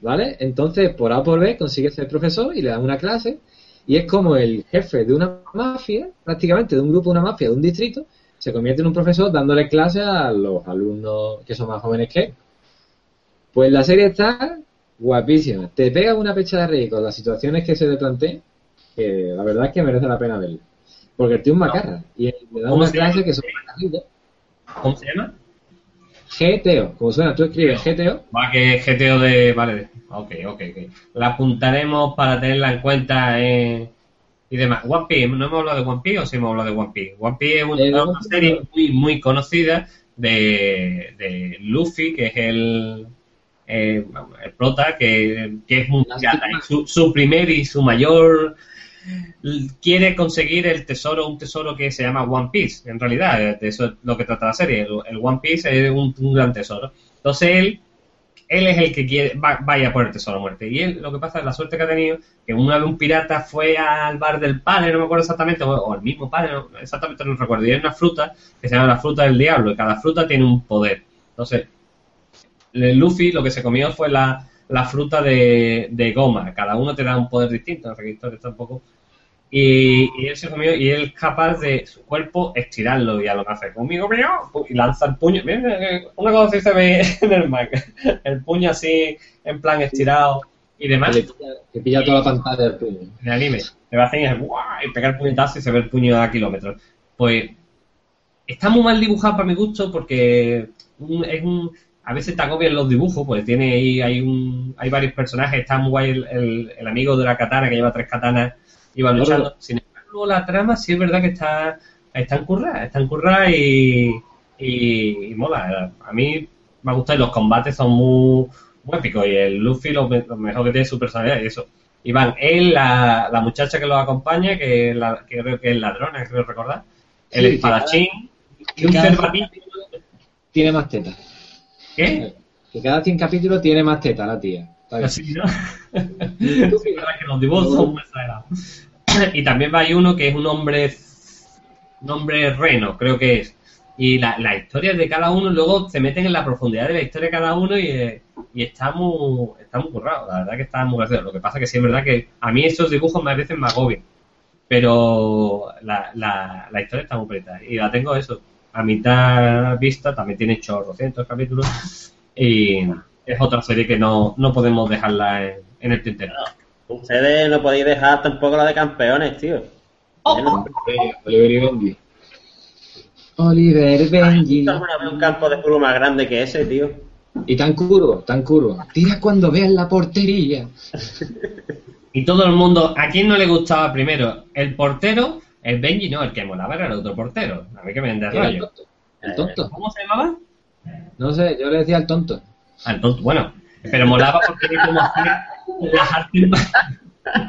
¿Vale? Entonces, por A o por B, consigue ser profesor y le dan una clase. Y es como el jefe de una mafia, prácticamente de un grupo de una mafia, de un distrito, se convierte en un profesor dándole clases a los alumnos que son más jóvenes que él. Pues la serie está guapísima. Te pega una pecha de reír con las situaciones que se te plantean, que la verdad es que merece la pena verlo. Porque el tío es macarra. Y le da ¿Cómo una se llama? clase que son macarritas. ¿Cómo se llama? GTO, como suena, tú escribes GTO Va que es GTO de. Vale, ok, ok, ok. La apuntaremos para tenerla en cuenta eh, y demás. One Piece, ¿no hemos hablado de One Piece o sí hemos hablado de One Piece? One Piece es Eh, una, serie muy, muy conocida de, de Luffy, que es el. Eh, el prota, que, que es un Su, su primer y su mayor quiere conseguir el tesoro, un tesoro que se llama One Piece, en realidad, eh, de eso es lo que trata la serie, el, el One Piece es un, un gran tesoro. Entonces él, él es el que quiere, va- vaya por el tesoro a muerte. Y él, lo que pasa es la suerte que ha tenido, que una vez un pirata fue al bar del padre, no me acuerdo exactamente, o, o el mismo padre, no- exactamente no recuerdo, y hay una fruta que se llama la fruta del diablo, y cada fruta tiene un poder. Entonces, Luffy lo que se comió fue la, la fruta de, de goma. Cada uno te da un poder distinto. En realidad está un poco. Y, y él se comió y él es capaz de su cuerpo estirarlo y a lo que hace conmigo y lanza el puño. Una cosa que se ve en el manga. El puño así en plan estirado y demás. que, pilla, que pilla toda la pantalla del puño. En el anime. Te va a hacer y, ¡guau! y pegar puñetazo y se ve el puño a kilómetros. Pues está muy mal dibujado para mi gusto porque es un a veces te agobian los dibujos, pues tiene ahí hay un hay varios personajes, está muy guay el, el- el amigo de la katana que lleva tres katanas y va luchando. Sin embargo, la trama sí es verdad que está está encurrada, está encurrada y, y, y mola. A mí me ha gustado y los combates son muy, muy épicos y el Luffy lo, lo mejor que tiene es su personalidad y eso. Y van él, la, la muchacha que los acompaña, que, la, que creo que es ladrona, creo recordar, el Sí, espadachín y un cervatillo. Tiene más teta. ¿Qué? Que cada 100 capítulos tiene más teta la tía. Así, ¿no? Que los dibujos son muy exagerados. Y también va hay uno que es un hombre, un hombre reno, creo que es. Y la, la historia de cada uno luego se meten en la profundidad de la historia de cada uno y, eh, y está muy, está muy currado, la verdad que está muy gracioso. Lo que pasa que sí es verdad que a mí esos dibujos me parecen me agobian. Pero la, la, la historia está muy bonita. Y la tengo eso, a mitad vista, también tiene 800 capítulos. Y es otra serie que no, no podemos dejarla en, en el tintero. Ustedes no podéis dejar tampoco la de campeones, tío. Oh, Bueno, Oliver y Benji. Oliver ¿has Benji. vez un campo de fútbol más grande que ese, tío? Y tan curvo, tan curvo. Tira cuando veas la portería. Y todo el mundo, ¿a quién no le gustaba primero? ¿El portero? El Benji no, el que molaba era el otro portero. A mí que me vende Era el rollo. tonto. El tonto. ¿Cómo se llamaba? No sé, yo le decía al tonto. Ah, el tonto, bueno, pero molaba porque era como hacía las artes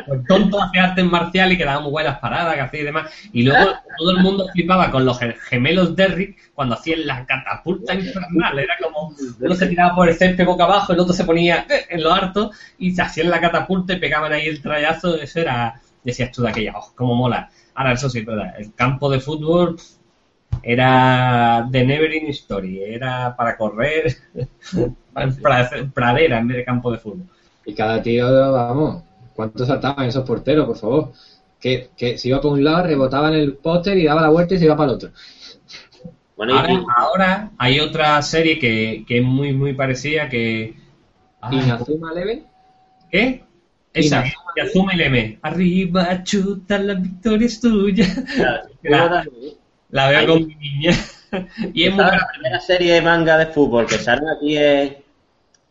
El tonto hacía artes marciales y quedaban muy buenas paradas que hacía y demás. Y luego todo el mundo flipaba con los ge- gemelos Derrick cuando hacían la catapulta infernal. Era como uno se tiraba por el césped boca abajo, el otro se ponía eh, en lo harto y se hacían la catapulta y pegaban ahí el trayazo. Eso era, decías tú de aquella, oh, cómo mola. Ahora, eso sí, verdad, el campo de fútbol era de Neverending Story, era para correr, para hacer pradera en vez de campo de fútbol. Y cada tío, vamos, ¿cuántos saltaban esos porteros, por favor? Que, que se iba por un lado, rebotaba en el póster y daba la vuelta y se iba para el otro. Bueno, y- Ahora, ahora hay otra serie que, que es muy, muy parecida que... Inazuma Eleven. ¿Qué? Esa, Inazuma Yazuma y Leme. Arriba, chuta, la victoria es tuya. La, La veo Ahí. con mi niña. y es muy la primera serie de manga de fútbol que salen aquí en,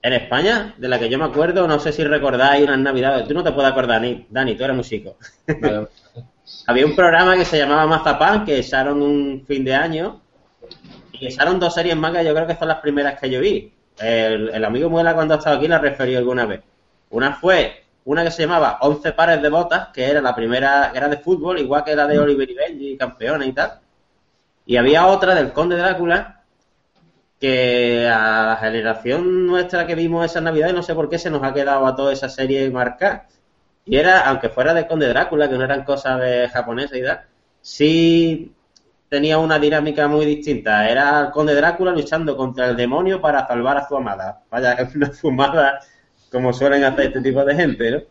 en España, de la que yo me acuerdo, no sé si recordáis unas navidades, tú no te puedes acordar, ni, Dani, tú eres músico. Vale. Había un programa que se llamaba Mazapán, que echaron un fin de año, y echaron dos series manga, yo creo que son las primeras que yo vi. El, el amigo Muela cuando ha estado aquí la referió alguna vez. Una fue una que se llamaba 11 pares de botas, que era la primera, que era de fútbol, igual que la de Oliver y Benji, campeones y tal. Y había otra del Conde Drácula, que a la generación nuestra que vimos esa Navidad, no sé por qué se nos ha quedado a toda esa serie marcada. Y era, aunque fuera del Conde Drácula, que no eran cosas de japonesas y tal, sí tenía una dinámica muy distinta. Era el Conde Drácula luchando contra el demonio para salvar a su amada. Vaya, es una fumada como suelen hacer este tipo de gente, ¿no?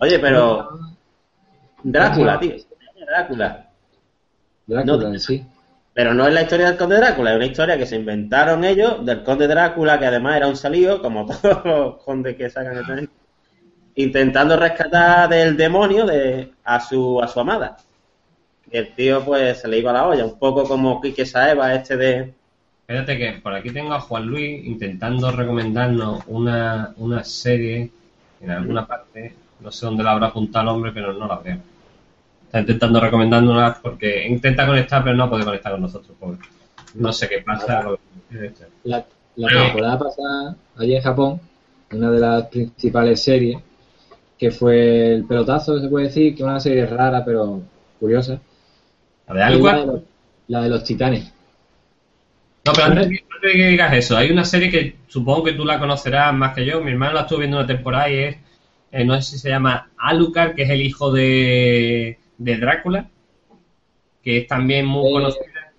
Oye, pero Drácula, tío. Drácula. Drácula, No. sí. Pero no es la historia del Conde Drácula, es una historia que se inventaron ellos del Conde Drácula, que además era un salido, como todos los condes que sacan esta gente, intentando rescatar del demonio de, a su a su amada. Y el tío pues se le iba la olla, un poco como Quique Saeva, este de... Espérate que por aquí tengo a Juan Luis intentando recomendarnos una, una serie en alguna parte. No sé dónde la habrá apuntado el hombre, pero no la veo. Está intentando recomendándola porque intenta conectar, pero no puede conectar con nosotros. pobre. No sé qué pasa. La, la temporada pasada, allí en Japón, una de las principales series, que fue El Pelotazo, se puede decir, que es una serie rara pero curiosa. ¿La de algo? La de los titanes. No, pero antes, de- antes de que digas eso, hay una serie que supongo que tú la conocerás más que yo. Mi hermano la estuvo viendo una temporada y es, eh, no sé si se llama Alucard, que es el hijo de, de Drácula, que es también muy Eh, conocida.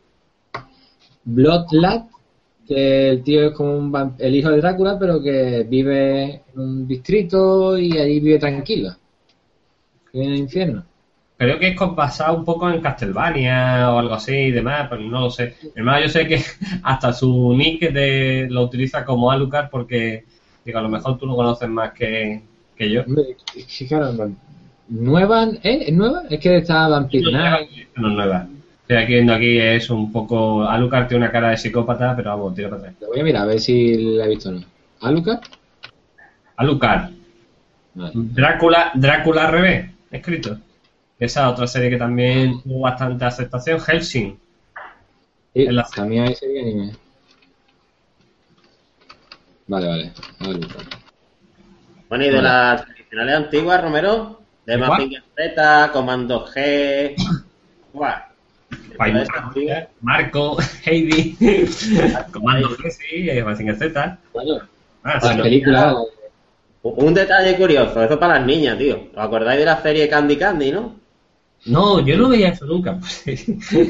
Bloodlad, que el tío es como un el hijo de Drácula, pero que vive en un distrito y allí vive tranquilo. Vive en el infierno. Creo que es basado un poco en Castlevania o algo así y demás, pero no lo sé. Hermano, yo sé que hasta su nick de, lo utiliza como Alucard porque, digo, a lo mejor tú lo conoces más que, que yo. Claro, ¿nueva? ¿eh? ¿Es nueva? Es que está Knight. No es nueva. Estoy aquí viendo aquí, es un poco. Alucard tiene una cara de psicópata, pero vamos, tira para atrás. Lo voy a mirar a ver si la he visto o no. ¿Alucard? Alucard. Vale. Drácula, Drácula al revés, escrito. Esa otra serie que también tuvo bastante aceptación, Helsing. Sí, En la- también hay serie anime. Vale, vale. Bueno, y de Vale. las tradicionales antiguas, Romero, de. Mazinger Z, Comando G... Antiguas. Marco, Heidi, Comando G, sí, eh, Mazinger Z. Bueno, Ah, la sí, película. Un detalle curioso, eso para las niñas, tío. ¿Os acordáis de la serie Candy Candy, no? No, yo no veía eso nunca.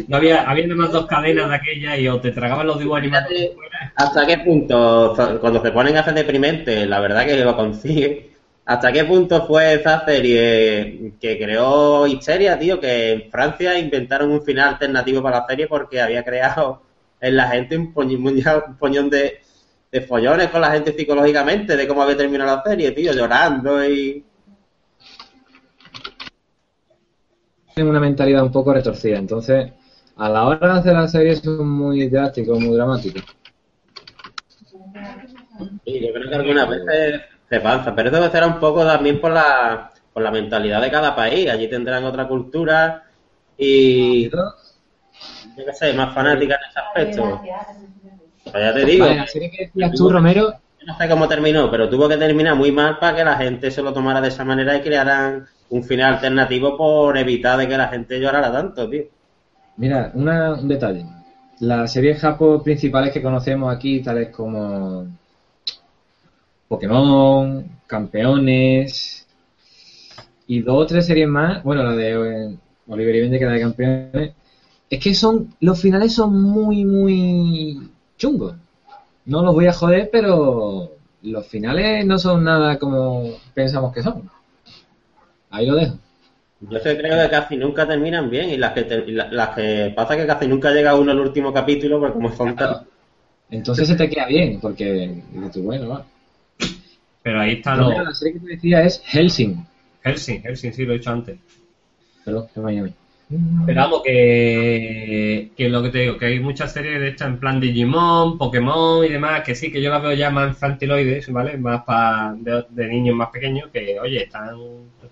no había, había nada más dos cadenas de aquella y o te tragaban los dibujos animados. ¿Hasta qué punto, cuando se ponen a hacer deprimente, la verdad que lo consigue, hasta qué punto fue esa serie que creó histeria, tío, que en Francia inventaron un final alternativo para la serie porque había creado en la gente un poñón, un poñón de, de follones con la gente psicológicamente, de cómo había terminado la serie, tío, llorando y... Tienen una mentalidad un poco retorcida. Entonces, a la hora de hacer la serie son muy drásticos, muy dramáticos. Y yo creo que algunas veces se pasa, pero eso será un poco también por la, por la mentalidad de cada país. Allí tendrán otra cultura y, yo qué sé, más fanática en ese aspecto. Pues ya te digo, Vale, la serie que decías tú, Romero, yo no sé cómo terminó, pero tuvo que terminar muy mal para que la gente se lo tomara de esa manera y crearan un final alternativo por evitar de que la gente llorara tanto, tío. Mira, una- un detalle. Las series japo principales que conocemos aquí, tales como Pokémon, Campeones y dos o tres series más, bueno, la de eh, Oliver y Benji, que la de Campeones, es que son los finales son muy, muy chungos. No los voy a joder, pero los finales no son nada como pensamos que son. Ahí lo dejo. Yo sí creo que casi nunca terminan bien y las que, ter- y la- las que pasa que casi nunca llega uno al último capítulo porque como son tan... Entonces se te queda bien, porque bueno, va. Pero ahí está lo... la serie que te decía es Helsing. Helsing, Helsing, sí, lo he dicho antes. Perdón, que Miami. Pero vamos, que, que lo que te digo, que hay muchas series de estas en plan Digimon, Pokémon y demás, que sí, que yo las veo ya más infantiloides, ¿vale? Más para de, niños más pequeños, que oye, están...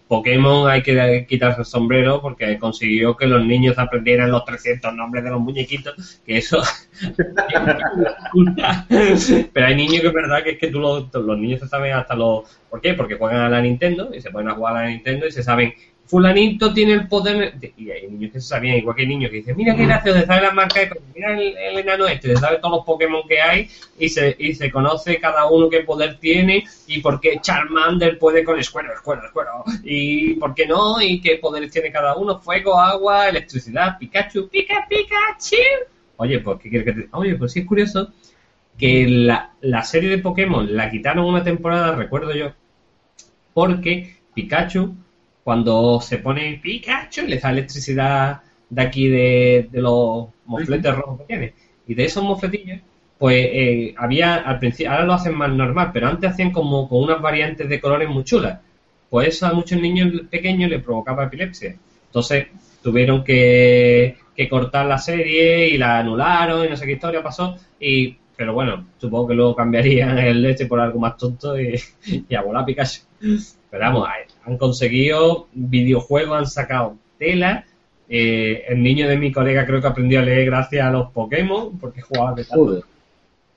Pokémon hay que quitarse el sombrero porque consiguió que los niños aprendieran los 300 nombres de los muñequitos, que eso... Pero hay niños que es verdad que es que los, los niños se saben hasta los... ¿Por qué? Porque juegan a la Nintendo y se ponen a jugar a la Nintendo y se saben fulanito tiene el poder y hay niños que se sabían igual que hay niños que dicen mira qué gracioso sabe las marcas mira el, el enano este se sabe todos los Pokémon que hay y se, y se conoce cada uno qué poder tiene y por qué Charmander puede con Squirtle, Squirtle, Squirtle y por qué no y qué poderes tiene cada uno fuego, agua, electricidad Pikachu, Pika, Pikachu. Oye pues qué quieres que te oye pues sí es curioso que la, la serie de Pokémon la quitaron una temporada recuerdo yo porque Pikachu cuando se pone Pikachu y le da electricidad de aquí de, de los mofletes rojos que tiene. Y de esos mofletillos, pues eh, había al principio, ahora lo hacen más normal, pero antes hacían como con unas variantes de colores muy chulas. Pues eso a muchos niños pequeños les provocaba epilepsia. Entonces tuvieron que, que cortar la serie y la anularon y no sé qué historia pasó. Y, pero bueno, supongo que luego cambiarían el leche por algo más tonto y, y a volar Pikachu. Pero vamos, han conseguido videojuegos, han sacado tela. Eh, el niño de mi colega creo que aprendió a leer gracias a los Pokémon, porque jugaba de Joder.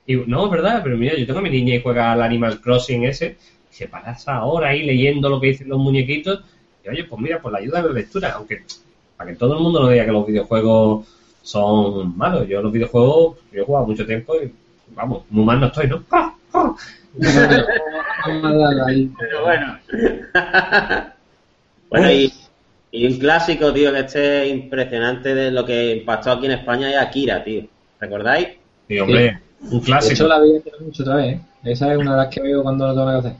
Y no, verdad, pero mira, yo tengo a mi niña y juega al Animal Crossing ese, y se pasa ahora ahí leyendo lo que dicen los muñequitos. Y oye, pues mira, pues la ayuda a la lectura, aunque para que todo el mundo no diga que los videojuegos son malos. Yo los videojuegos, yo he jugado mucho tiempo y vamos, muy mal no estoy, ¿no? ¡Ah! ¡Ah! Pero bueno. bueno, y, y un clásico, tío, que este es impresionante de lo que impactó aquí en España es Akira, tío. ¿Recordáis? Sí, hombre, un De hecho, clásico. la vi mucho otra vez. ¿eh? Esa es una de las que veo cuando lo tengo que hacer.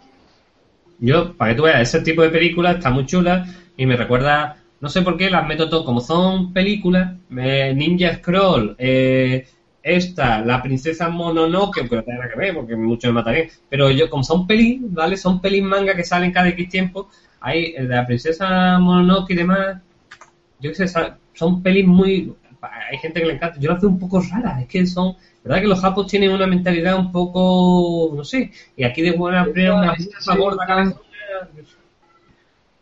Yo, para que tú veas, ese tipo de películas está muy chula y me recuerda, no sé por qué, las meto todo, como son películas, eh, Ninja Scroll, eh, esta, la princesa Mononoke, que no nada que ver porque muchos me matarían, pero yo, como son pelis, ¿vale? Son pelis manga que salen cada X tiempo, hay de la princesa Mononoke y demás, yo qué sé, son pelis muy... Hay gente que le encanta, yo las veo un poco raras, es que son... ¿Verdad que los japos tienen una mentalidad un poco, no sé, y aquí de buena primera una gorda cabezona.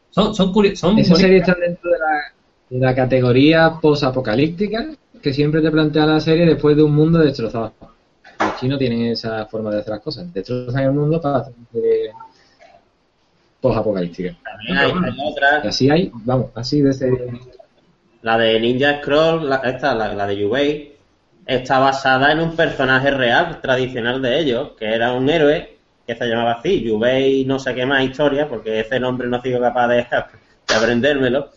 Son, son, curi- son Esa serie bonitas. está dentro de la, de la categoría posapocalíptica que siempre te plantea la serie después de un mundo destrozado. Los chinos tienen esa forma de hacer las cosas. Destrozan el mundo para serie posapocalíptica. También hay, Y así hay, vamos, así de serie. la de Ninja Scroll, la, esta, la, la de Yubei, está basada en un personaje real, tradicional de ellos, que era un héroe que se llamaba así, Yubei no sé qué más historia, porque ese nombre no he sido capaz de, de aprendérmelo.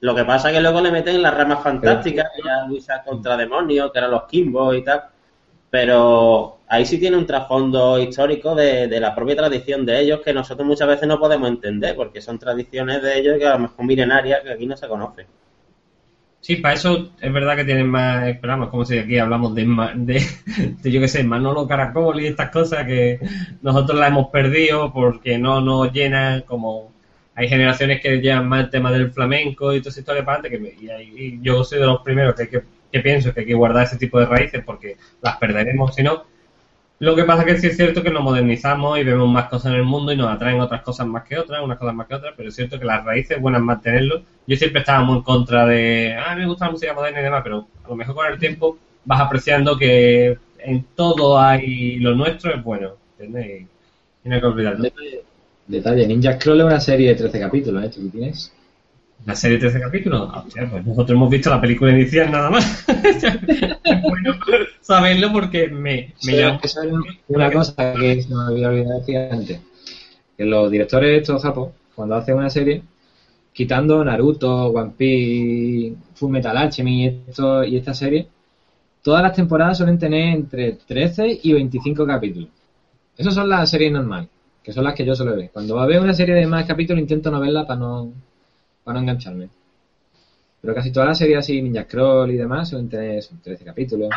Lo que pasa es que luego le meten las ramas fantásticas, que ya lucha contra demonios, que eran los Kimbo y tal. Pero ahí sí tiene un trasfondo histórico de, de la propia tradición de ellos que nosotros muchas veces no podemos entender, porque son tradiciones de ellos que a lo mejor milenarias que aquí no se conocen. Sí, para eso es verdad que tienen más, esperamos, como si aquí hablamos de, de, yo qué sé, Manolo Caracol y estas cosas que nosotros las hemos perdido porque no nos llenan como hay generaciones que llevan más el tema del flamenco y toda esa historia para adelante que y, y yo soy de los primeros que, que, pienso que hay que guardar ese tipo de raíces porque las perderemos si no. Lo que pasa que sí es cierto que nos modernizamos y vemos más cosas en el mundo y nos atraen otras cosas más que otras, unas cosas más que otras, pero es cierto que las raíces es buenas mantenerlo. Yo siempre estaba muy en contra de, ah, me gusta la música moderna y demás, pero a lo mejor con el tiempo vas apreciando que en todo hay lo nuestro es bueno, ¿entiendes? Y no hay que olvidarlo. Detalle, Ninja Scroll es una serie de 13 capítulos, ¿eh? ¿Tú tienes? La serie 13 capítulos, hostia, pues nosotros hemos visto la película inicial nada más. es bueno saberlo porque me, me Eso- llama. una cosa que se me había olvidado decir antes. Que los directores de estos japos, cuando hacen una serie, quitando Naruto, One Piece, Full Metal Alchemy y, esto, y esta serie, todas las temporadas suelen tener entre 13 y 25 capítulos. Esas son las series normales, que son las que yo suelo ver. Cuando va a ver una serie de más capítulos intento no verla para no, para no engancharme. Pero casi todas las series así, Ninja Scroll y demás, suelen tener eso, 13 capítulos.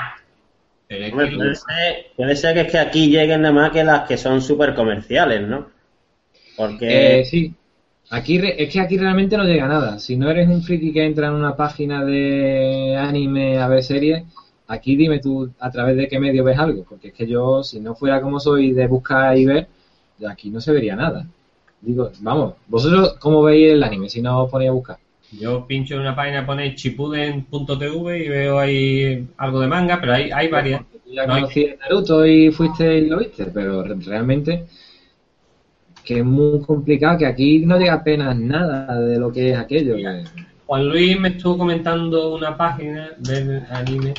Hombre, puede, ser, puede ser que es que aquí lleguen nada más que las que son súper comerciales, ¿no? Porque Eh, sí. Aquí re- es que aquí realmente no llega nada. Si no eres un friki que entra en una página de anime a ver series, aquí dime tú a través de qué medio ves algo. Porque es que yo, si no fuera como soy de buscar y ver, aquí no se vería nada. Digo, vamos, vosotros cómo veis el anime si no os ponéis a buscar. Yo pincho en una página, pone chipuden.tv y veo ahí algo de manga, pero hay, hay varias. Tú ya No hay- Naruto y fuiste y lo viste, pero re- realmente que es muy complicado, que aquí no llega apenas nada de lo que es aquello. que- Juan Luis me estuvo comentando una página del anime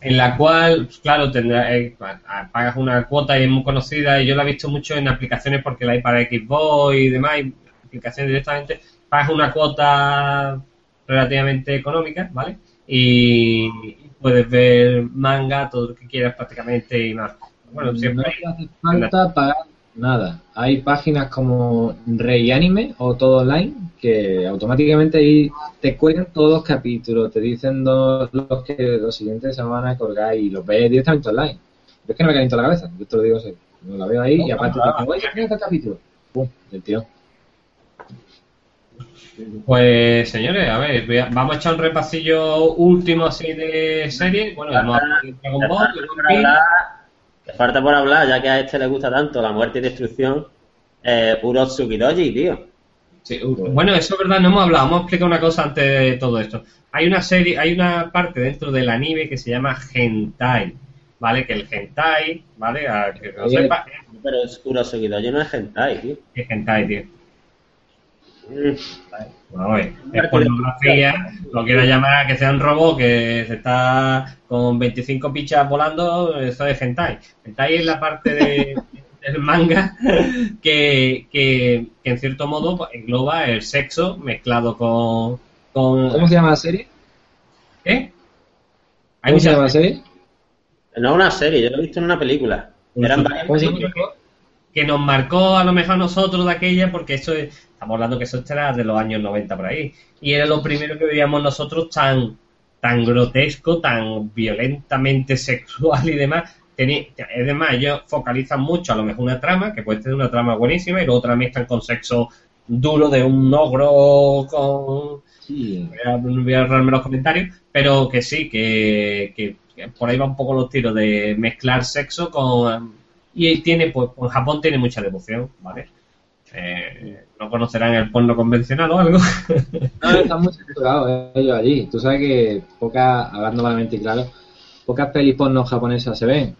en la cual, pues, claro, tendrá, eh, pa- pagas una cuota y es muy conocida y yo la he visto mucho en aplicaciones porque la hay para Xbox y demás, y aplicaciones directamente, pagas una cuota relativamente económica, ¿vale? Y puedes ver manga, todo lo que quieras prácticamente y más. Bueno, no siempre te hace falta pagar nada. Hay páginas como Rey Anime o Todo Online que automáticamente ahí te cuelgan todos los capítulos, te dicen do- los que los siguientes se van a colgar y los ves directamente online. Yo es que no me caliento la cabeza, yo te lo digo así. No la veo ahí y aparte te digo, oye, mira este capítulo. Pum, del tío. Pues señores, a ver, a- vamos a echar un repasillo último así de serie. Bueno, hemos Dragon Ball, que falta por hablar, ya que a este le gusta tanto la muerte y destrucción, eh, puro Tsukidoji, tío. Sí, uh, bueno, eso es verdad, no hemos hablado, vamos a explicar una cosa antes de todo esto. Hay una serie, hay una parte dentro del anime que se llama hentai, ¿vale? Que el hentai, ¿vale? A que no Oye. sepa, Pero es puro Tsukidoji no es hentai, tío. es hentai, tío. Vamos a ver, es pornografía, lo quiero llamar que sea un robot que se está con 25 pichas volando, eso es hentai. Hentai es la parte de, del manga que, que, que en cierto modo pues, engloba el sexo mezclado con... con ¿Cómo se llama la serie? ¿Qué? Hay ¿Cómo se llama la serie? No una serie, yo lo he visto en una película. Eran varias ¿Cómo se llama? películas. que nos marcó a lo mejor a nosotros de aquella, porque eso es, estamos hablando que eso era de los años 90 por ahí, y era lo primero que veíamos nosotros tan, tan grotesco, tan violentamente sexual y demás. Es demás, ellos focalizan mucho a lo mejor una trama, que puede tener una trama buenísima, y luego otra mezclan con sexo duro de un ogro con Sí. voy a, voy a ahorrarme los comentarios, pero que sí, que, que- que por ahí va un poco los tiros de mezclar sexo con... Y tiene, pues, en Japón tiene mucha devoción, ¿vale? Eh, no conocerán el porno convencional o algo. No, están muy censurados ellos allí. Tú sabes que pocas, hablando malamente y claro, pocas pelis porno japonesas se ven.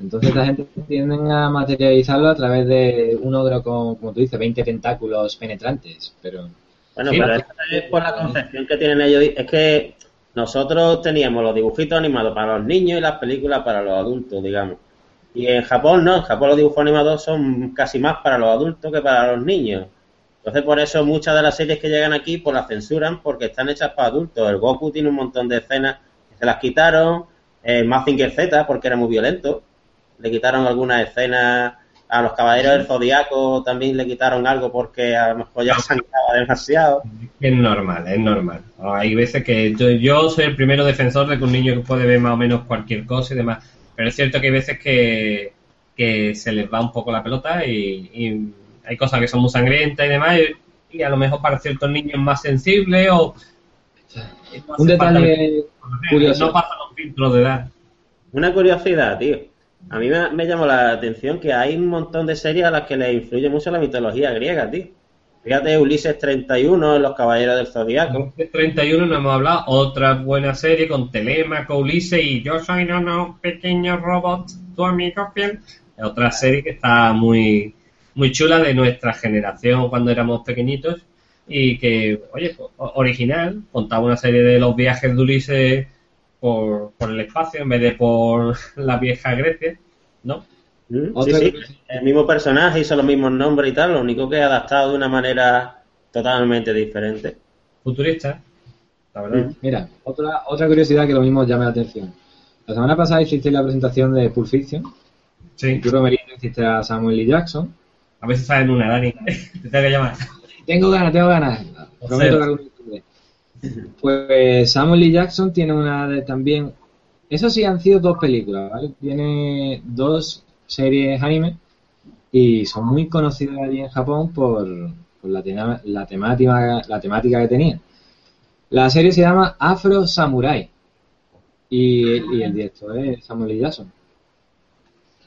Entonces la gente tienden a materializarlo a través de un ogro con, como tú dices, 20 tentáculos penetrantes. Pero Bueno, Sí, pero no. es por la concepción que tienen ellos. Es que nosotros teníamos los dibujitos animados para los niños y las películas para los adultos, digamos. Y en Japón no, en Japón los dibujos animados son casi más para los adultos que para los niños. Entonces por eso muchas de las series que llegan aquí pues las censuran porque están hechas para adultos. El Goku tiene un montón de escenas que se las quitaron, eh, Mazinger Z porque era muy violento, le quitaron algunas escenas a los caballeros del Zodiaco también le quitaron algo porque a lo mejor ya sangraba demasiado. Es normal, es normal. Hay veces que yo, yo soy el primero defensor de que un niño puede ver más o menos cualquier cosa y demás, pero es cierto que hay veces que, que se les va un poco la pelota y, y hay cosas que son muy sangrientas y demás y, y a lo mejor para ciertos niños más sensibles o... no un detalle curioso. No pasan los filtros de edad. Una curiosidad, tío. A mí me, me llamó la atención que hay un montón de series a las que le influye mucho la mitología griega, tío. Fíjate, Ulises 31, Los Caballeros del Zodiaco. De 31 no hemos hablado, otra buena serie con Telémaco, Ulises y Yo soy no, no, pequeño robot, tu amigo fiel. Otra serie que está muy, muy chula de nuestra generación cuando éramos pequeñitos y que, oye, original, contaba una serie de los viajes de Ulises por, por el espacio en vez de por la vieja Grecia, ¿no? Sí, sí. El mismo personaje hizo los mismos nombres y tal, lo único que adaptado de una manera totalmente diferente. Futurista, la verdad. Mira, otra, otra curiosidad que lo mismo llama la atención. La semana pasada hiciste la presentación de Pulp Fiction y Sí, tú, Romerito, hiciste a Samuel L. Jackson. a ver si saben una, Dani. Te tengo que llamar. Tengo ganas, tengo ganas. Prometo que algún. Pues Samuel L. Jackson tiene una de también. Eso sí han sido dos películas, ¿vale? Tiene dos series anime y son muy conocidas allí en Japón por, por la, tema- la, temática, la temática que tenían. La serie se llama Afro Samurai y, y el director es Samuel L. Jackson.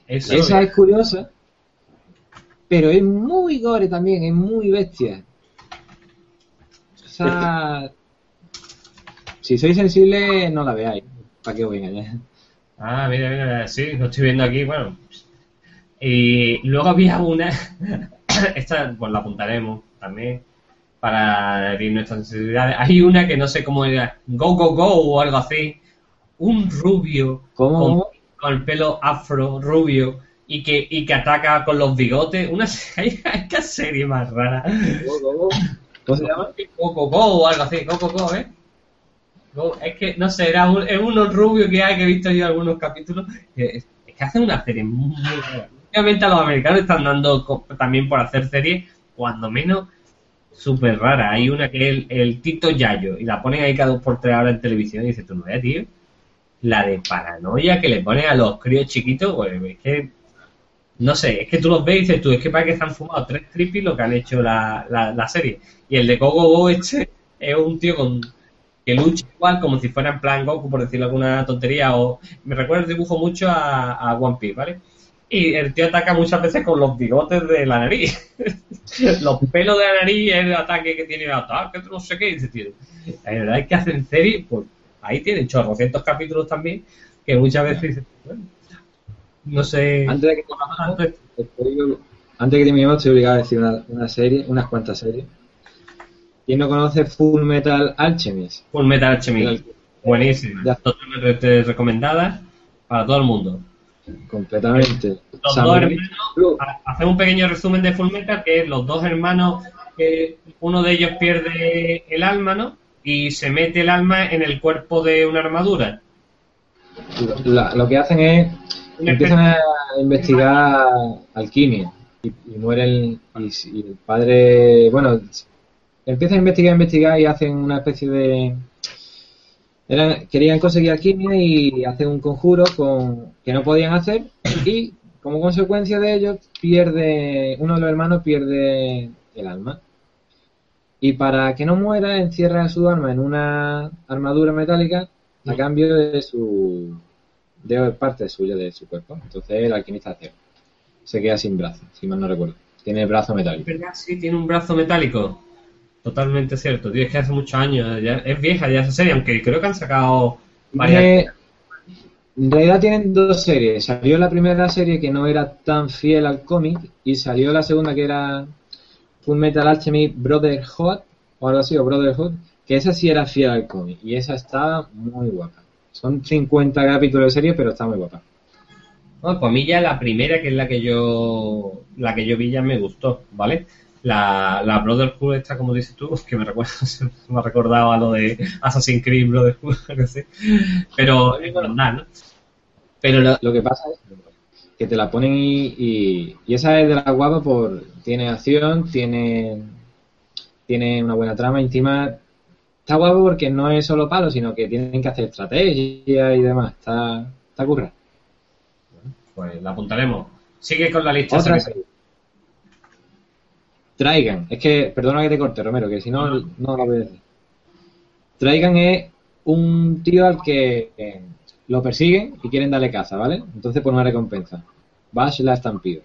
Eso, Esa es curiosa, pero es muy gore también, es muy bestia. O sea, si sois sensibles, no la veáis. ¿Para qué voy a engañar? Ah, mira, mira, sí, lo estoy viendo aquí, bueno. Y luego había una, esta pues la apuntaremos también para herir nuestras necesidades. Hay una que no sé cómo era, Go Go Go o algo así, un rubio ¿Cómo? con, con el pelo afro, rubio, y que, y que ataca con los bigotes. Una serie, qué serie más rara. ¿Cómo se llama? Go Go Go o algo así, Go Go Go, ¿eh? Go- es que, no sé, era un, es uno rubio que hay que he visto yo algunos capítulos. Es, es que hacen una serie muy rara. Obviamente a los americanos están dando también por hacer series, cuando menos, súper rara. Hay una que es el, Tito Yayo, y la ponen ahí cada dos por tres horas en televisión y dices, tú no ves, tío. La de paranoia que le ponen a los críos chiquitos, pues es que no sé, es que tú los ves y dices tú, es que para que se han fumado tres tripis lo que han hecho la, la, la serie. Y el de Gogo Go este es un tío con que lucha igual como si fuera en plan Goku, por decirlo alguna tontería, o me recuerda el dibujo mucho a One Piece, ¿vale? Y el tío ataca muchas veces con los bigotes de la nariz. los pelos de la nariz, el ataque que tiene el ataque, no sé qué, dice, tío, la verdad es que hacen serie, pues ahí tienen chorrocientos capítulos también, que muchas veces dices, bueno, no sé. Antes de que Antes- Estoy- Antes de que terminemos, estoy obligado a decir una, una serie, unas cuantas series. ¿Quién no conoce Full Metal Alchemist? Full Metal Alchemist. Buenísima. Totalmente recomendada para todo el mundo. Completamente. Los dos hermanos, ha- hacer un pequeño resumen de Full Metal, que es los dos hermanos, uno de ellos pierde el alma, ¿no? Y se mete el alma en el cuerpo de una armadura. Lo, la- lo que hacen es empiezan a investigar alquimia y, y muere el, y, y el padre bueno empiezan a investigar investigar y hacen una especie de querían conseguir alquimia y hacen un conjuro con que no podían hacer y como consecuencia de ello pierde uno de los hermanos pierde el alma y para que no muera encierra su alma en una armadura metálica a cambio de su parte suya de su cuerpo. Entonces el alquimista ciego. Se queda sin brazo, si mal no recuerdo. Tiene el brazo metálico. Sí, tiene un brazo metálico. Totalmente cierto. Tío, es que hace muchos años. ya- es vieja ya esa serie, aunque creo que han sacado varias. Tiene- en realidad tienen dos series. Salió la primera serie que no era tan fiel al cómic y salió la segunda que era Full Metal Alchemist Brotherhood o algo así, o Brotherhood, que esa sí era fiel al cómic y esa está muy guapa. Son 50 capítulos de serie, pero está muy guapa. No, pues a mí ya la primera, que es la que yo la que yo vi, ya me gustó, ¿vale? La, la Brotherhood esta, como dices tú, que me recuerda, me ha recordado a lo de Assassin's Creed Brotherhood, algo así. Pero es ¿no? Pero lo- Lo que pasa es que te la ponen y, y, y esa es de la guapa por tiene acción, tiene tiene una buena trama encima está guapo porque no es solo palo, sino que tienen que hacer estrategia y demás. Está está curra. pues la apuntaremos. Sigue con la lista. Otra serie. Traigan, es que perdona que te corte, Romero, que si no no lo voy a decir. Traigan es un tío al que eh, lo persiguen y quieren darle caza, ¿vale? Entonces por una recompensa. Bash la estampida.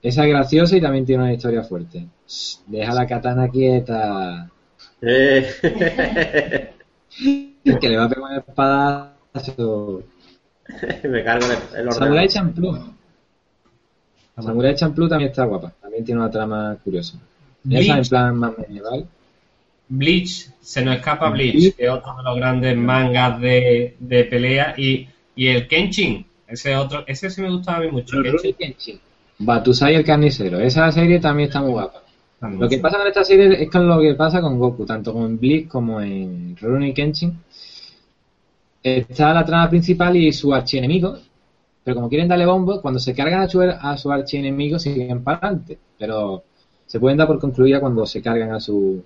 Esa es graciosa y también tiene una historia fuerte. Shh, Deja la katana quieta. Eh, Que le va a pegar un espadazo. me cargo el, el Samurai. Champloo. Samurai Champloo también está guapa. También tiene una trama curiosa. Esa en Bleach, plan más medieval. Bleach, se nos escapa Bleach. Bleach, que es otro de los grandes mangas de, de pelea. Y, y el Kenshin, ese otro, ese sí me gustaba a mí mucho. Kenshin. Kenshin. Batusai el carnicero. Esa serie también está muy guapa. también. Lo que pasa con esta serie es con lo que pasa con Goku, tanto con Bleach como en Rurouni Kenshin. Está la trama principal y su archienemigo, pero como quieren darle bombo, cuando se cargan a su, a su archienemigo siguen para adelante. Pero se pueden dar por concluida cuando se cargan a su,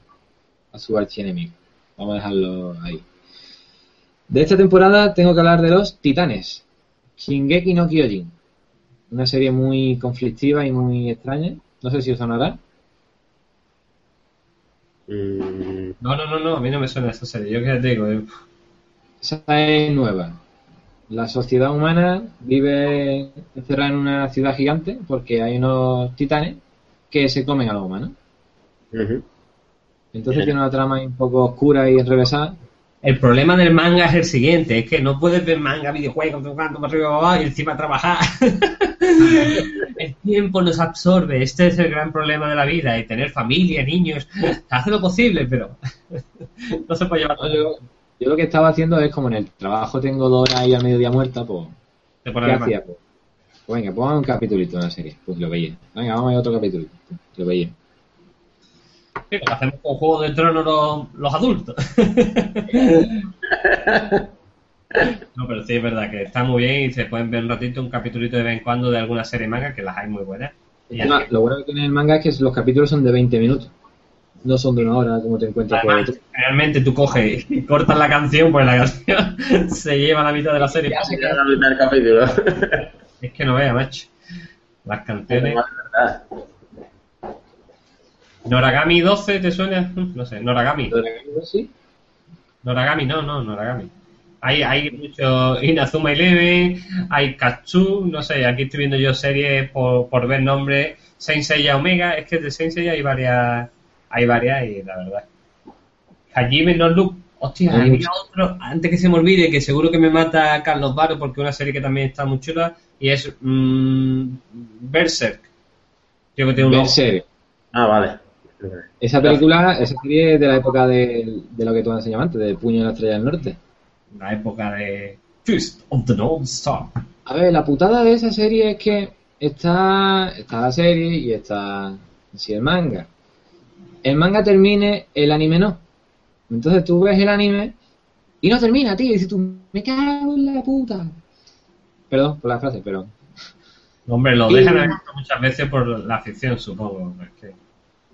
a su archienemigo. Vamos a dejarlo ahí. De esta temporada tengo que hablar de los titanes. Shingeki no Kyojin. Una serie muy conflictiva y muy extraña. No sé si os sonará. Mm, No, no, no, no, a mí no me suena esa serie. Yo que te digo, eh, Esa es nueva. La sociedad humana vive encerrada en una ciudad gigante porque hay unos titanes que se comen a los humanos. Entonces tiene una trama un poco oscura y enrevesada. el problema del manga es el siguiente, es que no puedes ver manga, videojuegos, tocando para arriba y encima trabajar. el tiempo nos absorbe, este es el gran problema de la vida, y tener familia, niños, hace lo posible, pero no se puede llevar Yo, lo que estaba haciendo es como en el trabajo tengo dos horas ahí al mediodía muerta, pues de ¿qué hacía? Pues, pues venga, pongan un capítulito de una serie. Pues lo veía. Venga, vamos a ver otro capítulo. Pues, lo veía. Sí, lo hacemos con Juego de Tronos los, los adultos. no, pero sí es verdad que está muy bien y se pueden ver un ratito, un capítulito de vez en cuando de alguna serie manga, que las hay muy buenas. Y lo bueno que tiene el manga es que los capítulos son de 20 minutos. No son de una hora, como te encuentras por realmente tú coges y cortas la canción, pues la canción se lleva la mitad de la serie. Ya se Ya la mitad del capítulo. Es que no vea, macho. Las canciones. verdad. Noragami 12, ¿te suena? No sé, Noragami. Sí. Noragami, no, no, Noragami. Hay, hay mucho Inazuma Eleven, hay Katsu, no sé, aquí estoy viendo yo series por, por ver nombres, Saint Seiya Omega, es que de Saint Seiya hay varias, hay varias y la verdad. Hajime no Look, hostia, Hay había otro, antes que se me olvide, que seguro que me mata Carlos Varo porque es una serie que también está muy chula y es mm, Berserk. Creo que tiene un Berserk. Ah, vale. Esa película, esa serie es de la época de, de lo que tú has enseñado antes, del Puño de la Estrella del Norte. la época de Fist of the North Star. A ver, la putada de esa serie es que está, está la serie y está si el manga. El manga termine, el anime no. Entonces tú ves el anime y no termina, tío. Y dices tú, me cago en la puta. Perdón por la frase, pero... Hombre, lo Y- dejan abierto muchas veces por la ficción, supongo. es que-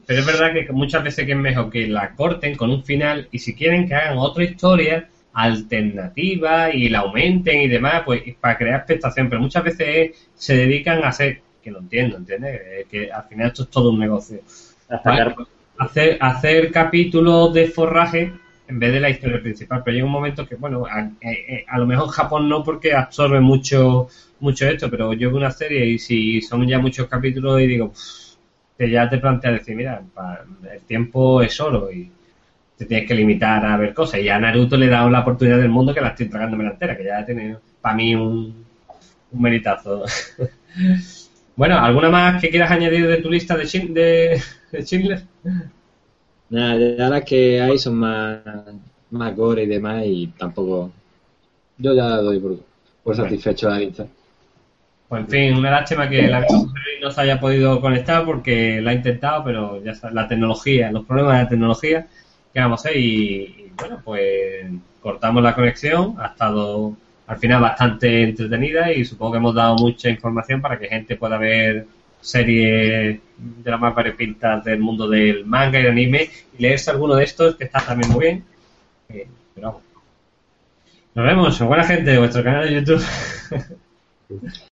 Pero es verdad que muchas veces que es mejor que la corten con un final y si quieren que hagan otra historia alternativa y la aumenten y demás, pues para crear expectación. Pero muchas veces se dedican a hacer, que lo entiendo, ¿entiendes? Que al final esto es todo un negocio. A sacar- hacer, hacer capítulos de forraje en vez de la historia principal. Pero llega un momento que, bueno, a, eh, a lo mejor Japón no porque absorbe mucho mucho esto, pero yo veo una serie y si son ya muchos capítulos y digo, que ya te planteas decir, mira, el tiempo es oro y te tienes que limitar a ver cosas. Y a Naruto le he dado la oportunidad del mundo que la estoy tragándome la entera, que ya tiene para mí un, un meritazo. bueno, ¿alguna más que quieras añadir de tu lista de, de, de Schindler? Nada, ya las que hay son más, más gore y demás y tampoco... Yo ya doy por, por satisfecho la lista. Pues en fin, una lástima que la no se haya podido conectar porque la ha intentado, pero ya está, la tecnología, los problemas de la tecnología, ¿qué vamos a hacer? Y, y bueno, pues cortamos la conexión, ha estado al final bastante entretenida y supongo que hemos dado mucha información para que gente pueda ver series de las más variopintas del mundo del manga y el anime y leerse alguno de estos que está también muy bien. Eh. Nos vemos, buena gente, de vuestro canal de YouTube.